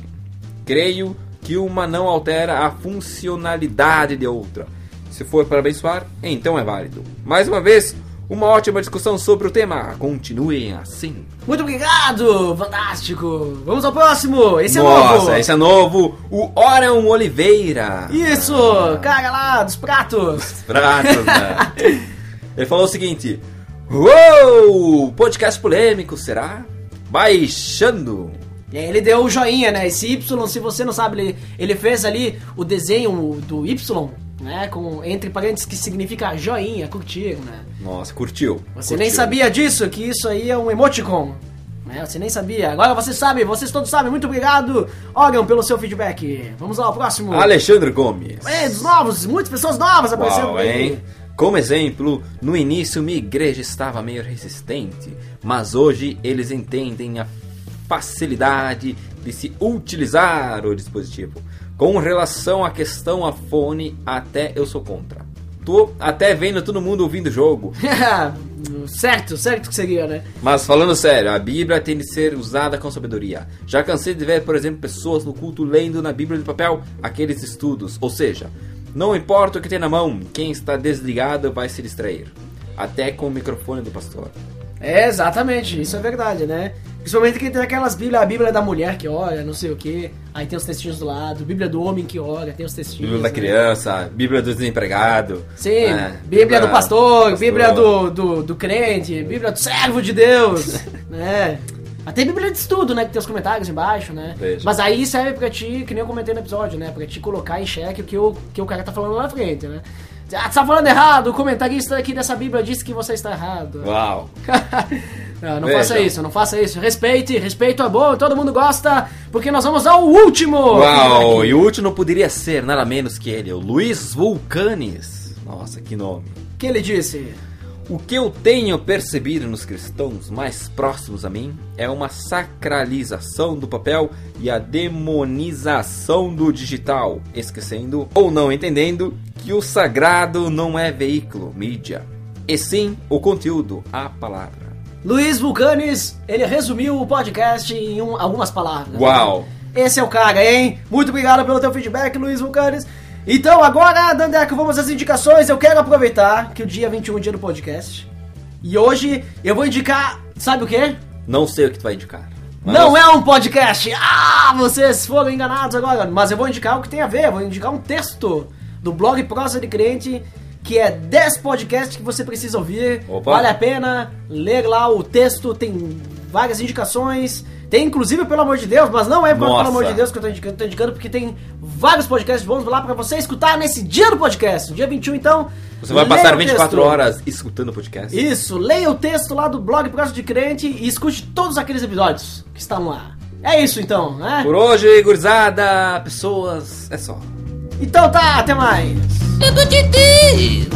Creio que uma não altera a funcionalidade de outra. Se for para abençoar, então é válido. Mais uma vez, Uma ótima discussão sobre o tema. Continuem assim. Muito obrigado! Fantástico! Vamos ao próximo! Esse é Nossa, novo! esse é novo. O Orion Oliveira. Isso! Cara lá, dos pratos! Pratos, né? Ele falou o seguinte: Uou! Podcast polêmico, será? Baixando. E aí ele deu o joinha, né? Esse Y, se você não sabe, ele, ele fez ali o desenho do Y, né? Com, entre parênteses, que significa joinha, curtir, né? Nossa, curtiu. Você curtiu. nem sabia disso, que isso aí é um emoticon. Né? Você nem sabia. Agora você sabe, vocês todos sabem. Muito obrigado, Orion, pelo seu feedback. Vamos lá, o próximo. Alexandre Gomes. É, dos novos, muitas pessoas novas aparecendo Uau, hein? Como exemplo, no início minha igreja estava meio resistente, mas hoje eles entendem a facilidade de se utilizar o dispositivo. Com relação à questão a fone, até eu sou contra. Tô até vendo todo mundo ouvindo o jogo. certo, certo que seria, né? Mas falando sério, a Bíblia tem de ser usada com sabedoria. Já cansei de ver, por exemplo, pessoas no culto lendo na Bíblia de papel aqueles estudos. Ou seja, não importa o que tem na mão, quem está desligado vai se distrair. Até com o microfone do pastor. É, exatamente, isso é verdade, né? Principalmente que tem aquelas bíblias, a Bíblia da mulher que ora, não sei o que, aí tem os textinhos do lado, Bíblia do homem que ora, tem os textinhos. Bíblia da né? criança, Bíblia do desempregado. Sim, é, Bíblia do pastor, pastor. Bíblia do, do, do crente, Bíblia do servo de Deus, né? Até Bíblia de estudo, né? Que tem os comentários embaixo, né? Veja. Mas aí serve pra ti, que nem eu comentei no episódio, né? Pra te colocar em xeque o que o, que o cara tá falando lá na frente, né? Ah, tu tá falando errado, o comentarista aqui dessa Bíblia disse que você está errado. Uau. Não, Veja. faça isso, não faça isso. Respeite, respeito é bom, todo mundo gosta, porque nós vamos ao último! Uau, e o último poderia ser nada menos que ele, o Luiz Vulcanes. Nossa, que nome. O que ele disse? O que eu tenho percebido nos cristãos mais próximos a mim é uma sacralização do papel e a demonização do digital, esquecendo ou não entendendo que o sagrado não é veículo, mídia, e sim o conteúdo, a palavra. Luiz Vulcanes, ele resumiu o podcast em um- algumas palavras. Uau! Esse é o cara, hein? Muito obrigado pelo teu feedback, Luiz Vulcanes. Então, agora, Dandeco, vamos às indicações. Eu quero aproveitar que o dia 21 é o dia do podcast. E hoje eu vou indicar, sabe o quê? Não sei o que tu vai indicar. Não é um podcast! Ah, vocês foram enganados agora. Mas eu vou indicar o que tem a ver. Eu vou indicar um texto do blog Prosa de Crente, que é 10 podcasts que você precisa ouvir. Opa. Vale a pena ler lá o texto, tem várias indicações. Tem inclusive, pelo amor de Deus, mas não é pelo amor de Deus que eu tô indicando, tô indicando porque tem vários podcasts bons lá pra você escutar nesse dia do podcast. Dia 21, então. Você vai passar o 24 texto. horas escutando o podcast? Isso, leia o texto lá do blog Prosa de Crente e escute todos aqueles episódios que estão lá. É isso então, né? Por hoje, gurizada, pessoas, é só. Então tá, até mais. Tudo de Deus.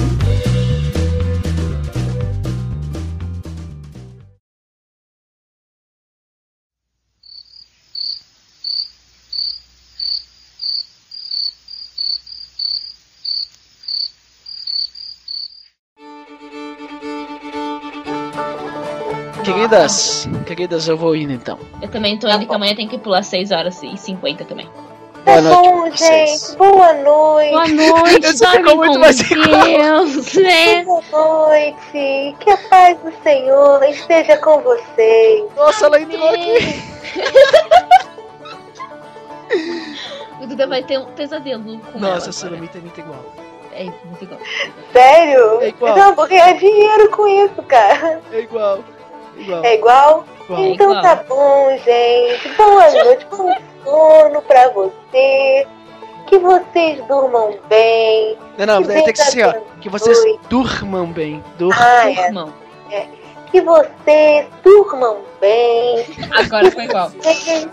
Queridas, queridas, eu vou indo então. Eu também tô indo que amanhã tem que pular 6 horas e 50 também. Tá Boa noite bom, gente. Boa noite. Boa noite, ficou dorme muito mais. Deus, né? Boa noite. Que a paz do Senhor esteja com vocês. Nossa, ela entrou aqui. O Duda vai ter um pesadelo com Nossa, agora. Sulamita é muito igual. É muito igual. Sério? É igual. Não, vou ganhar dinheiro com isso, cara. É igual. Igual. É igual? igual. Então igual. tá bom, gente. Boa noite. Bom sono pra você. Que vocês durmam bem. Não, não, Que tem que ser assim, ó. Que vocês durmam bem. Durmam. Ah, é. Irmão, Que vocês durmam bem. agora foi igual. Vocês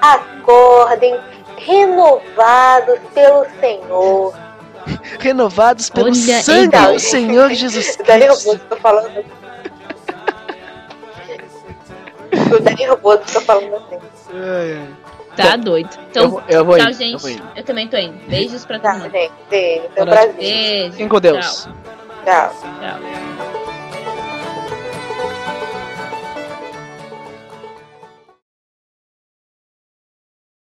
acordem renovados pelo Senhor. Renovados pelo Olha, sangue do Senhor Jesus Cristo. Tá falando. O Daniel Bozo tá falando assim. Ai, ai. Tá doido. Eu Então, vou- eu vou tchau, indo, eu gente. vou indo. Eu também tô indo. Beijos pra Tá, todo mundo. Beijo. Um prazer. Beijo. Fiquem com Deus. Tchau. Tchau. tchau.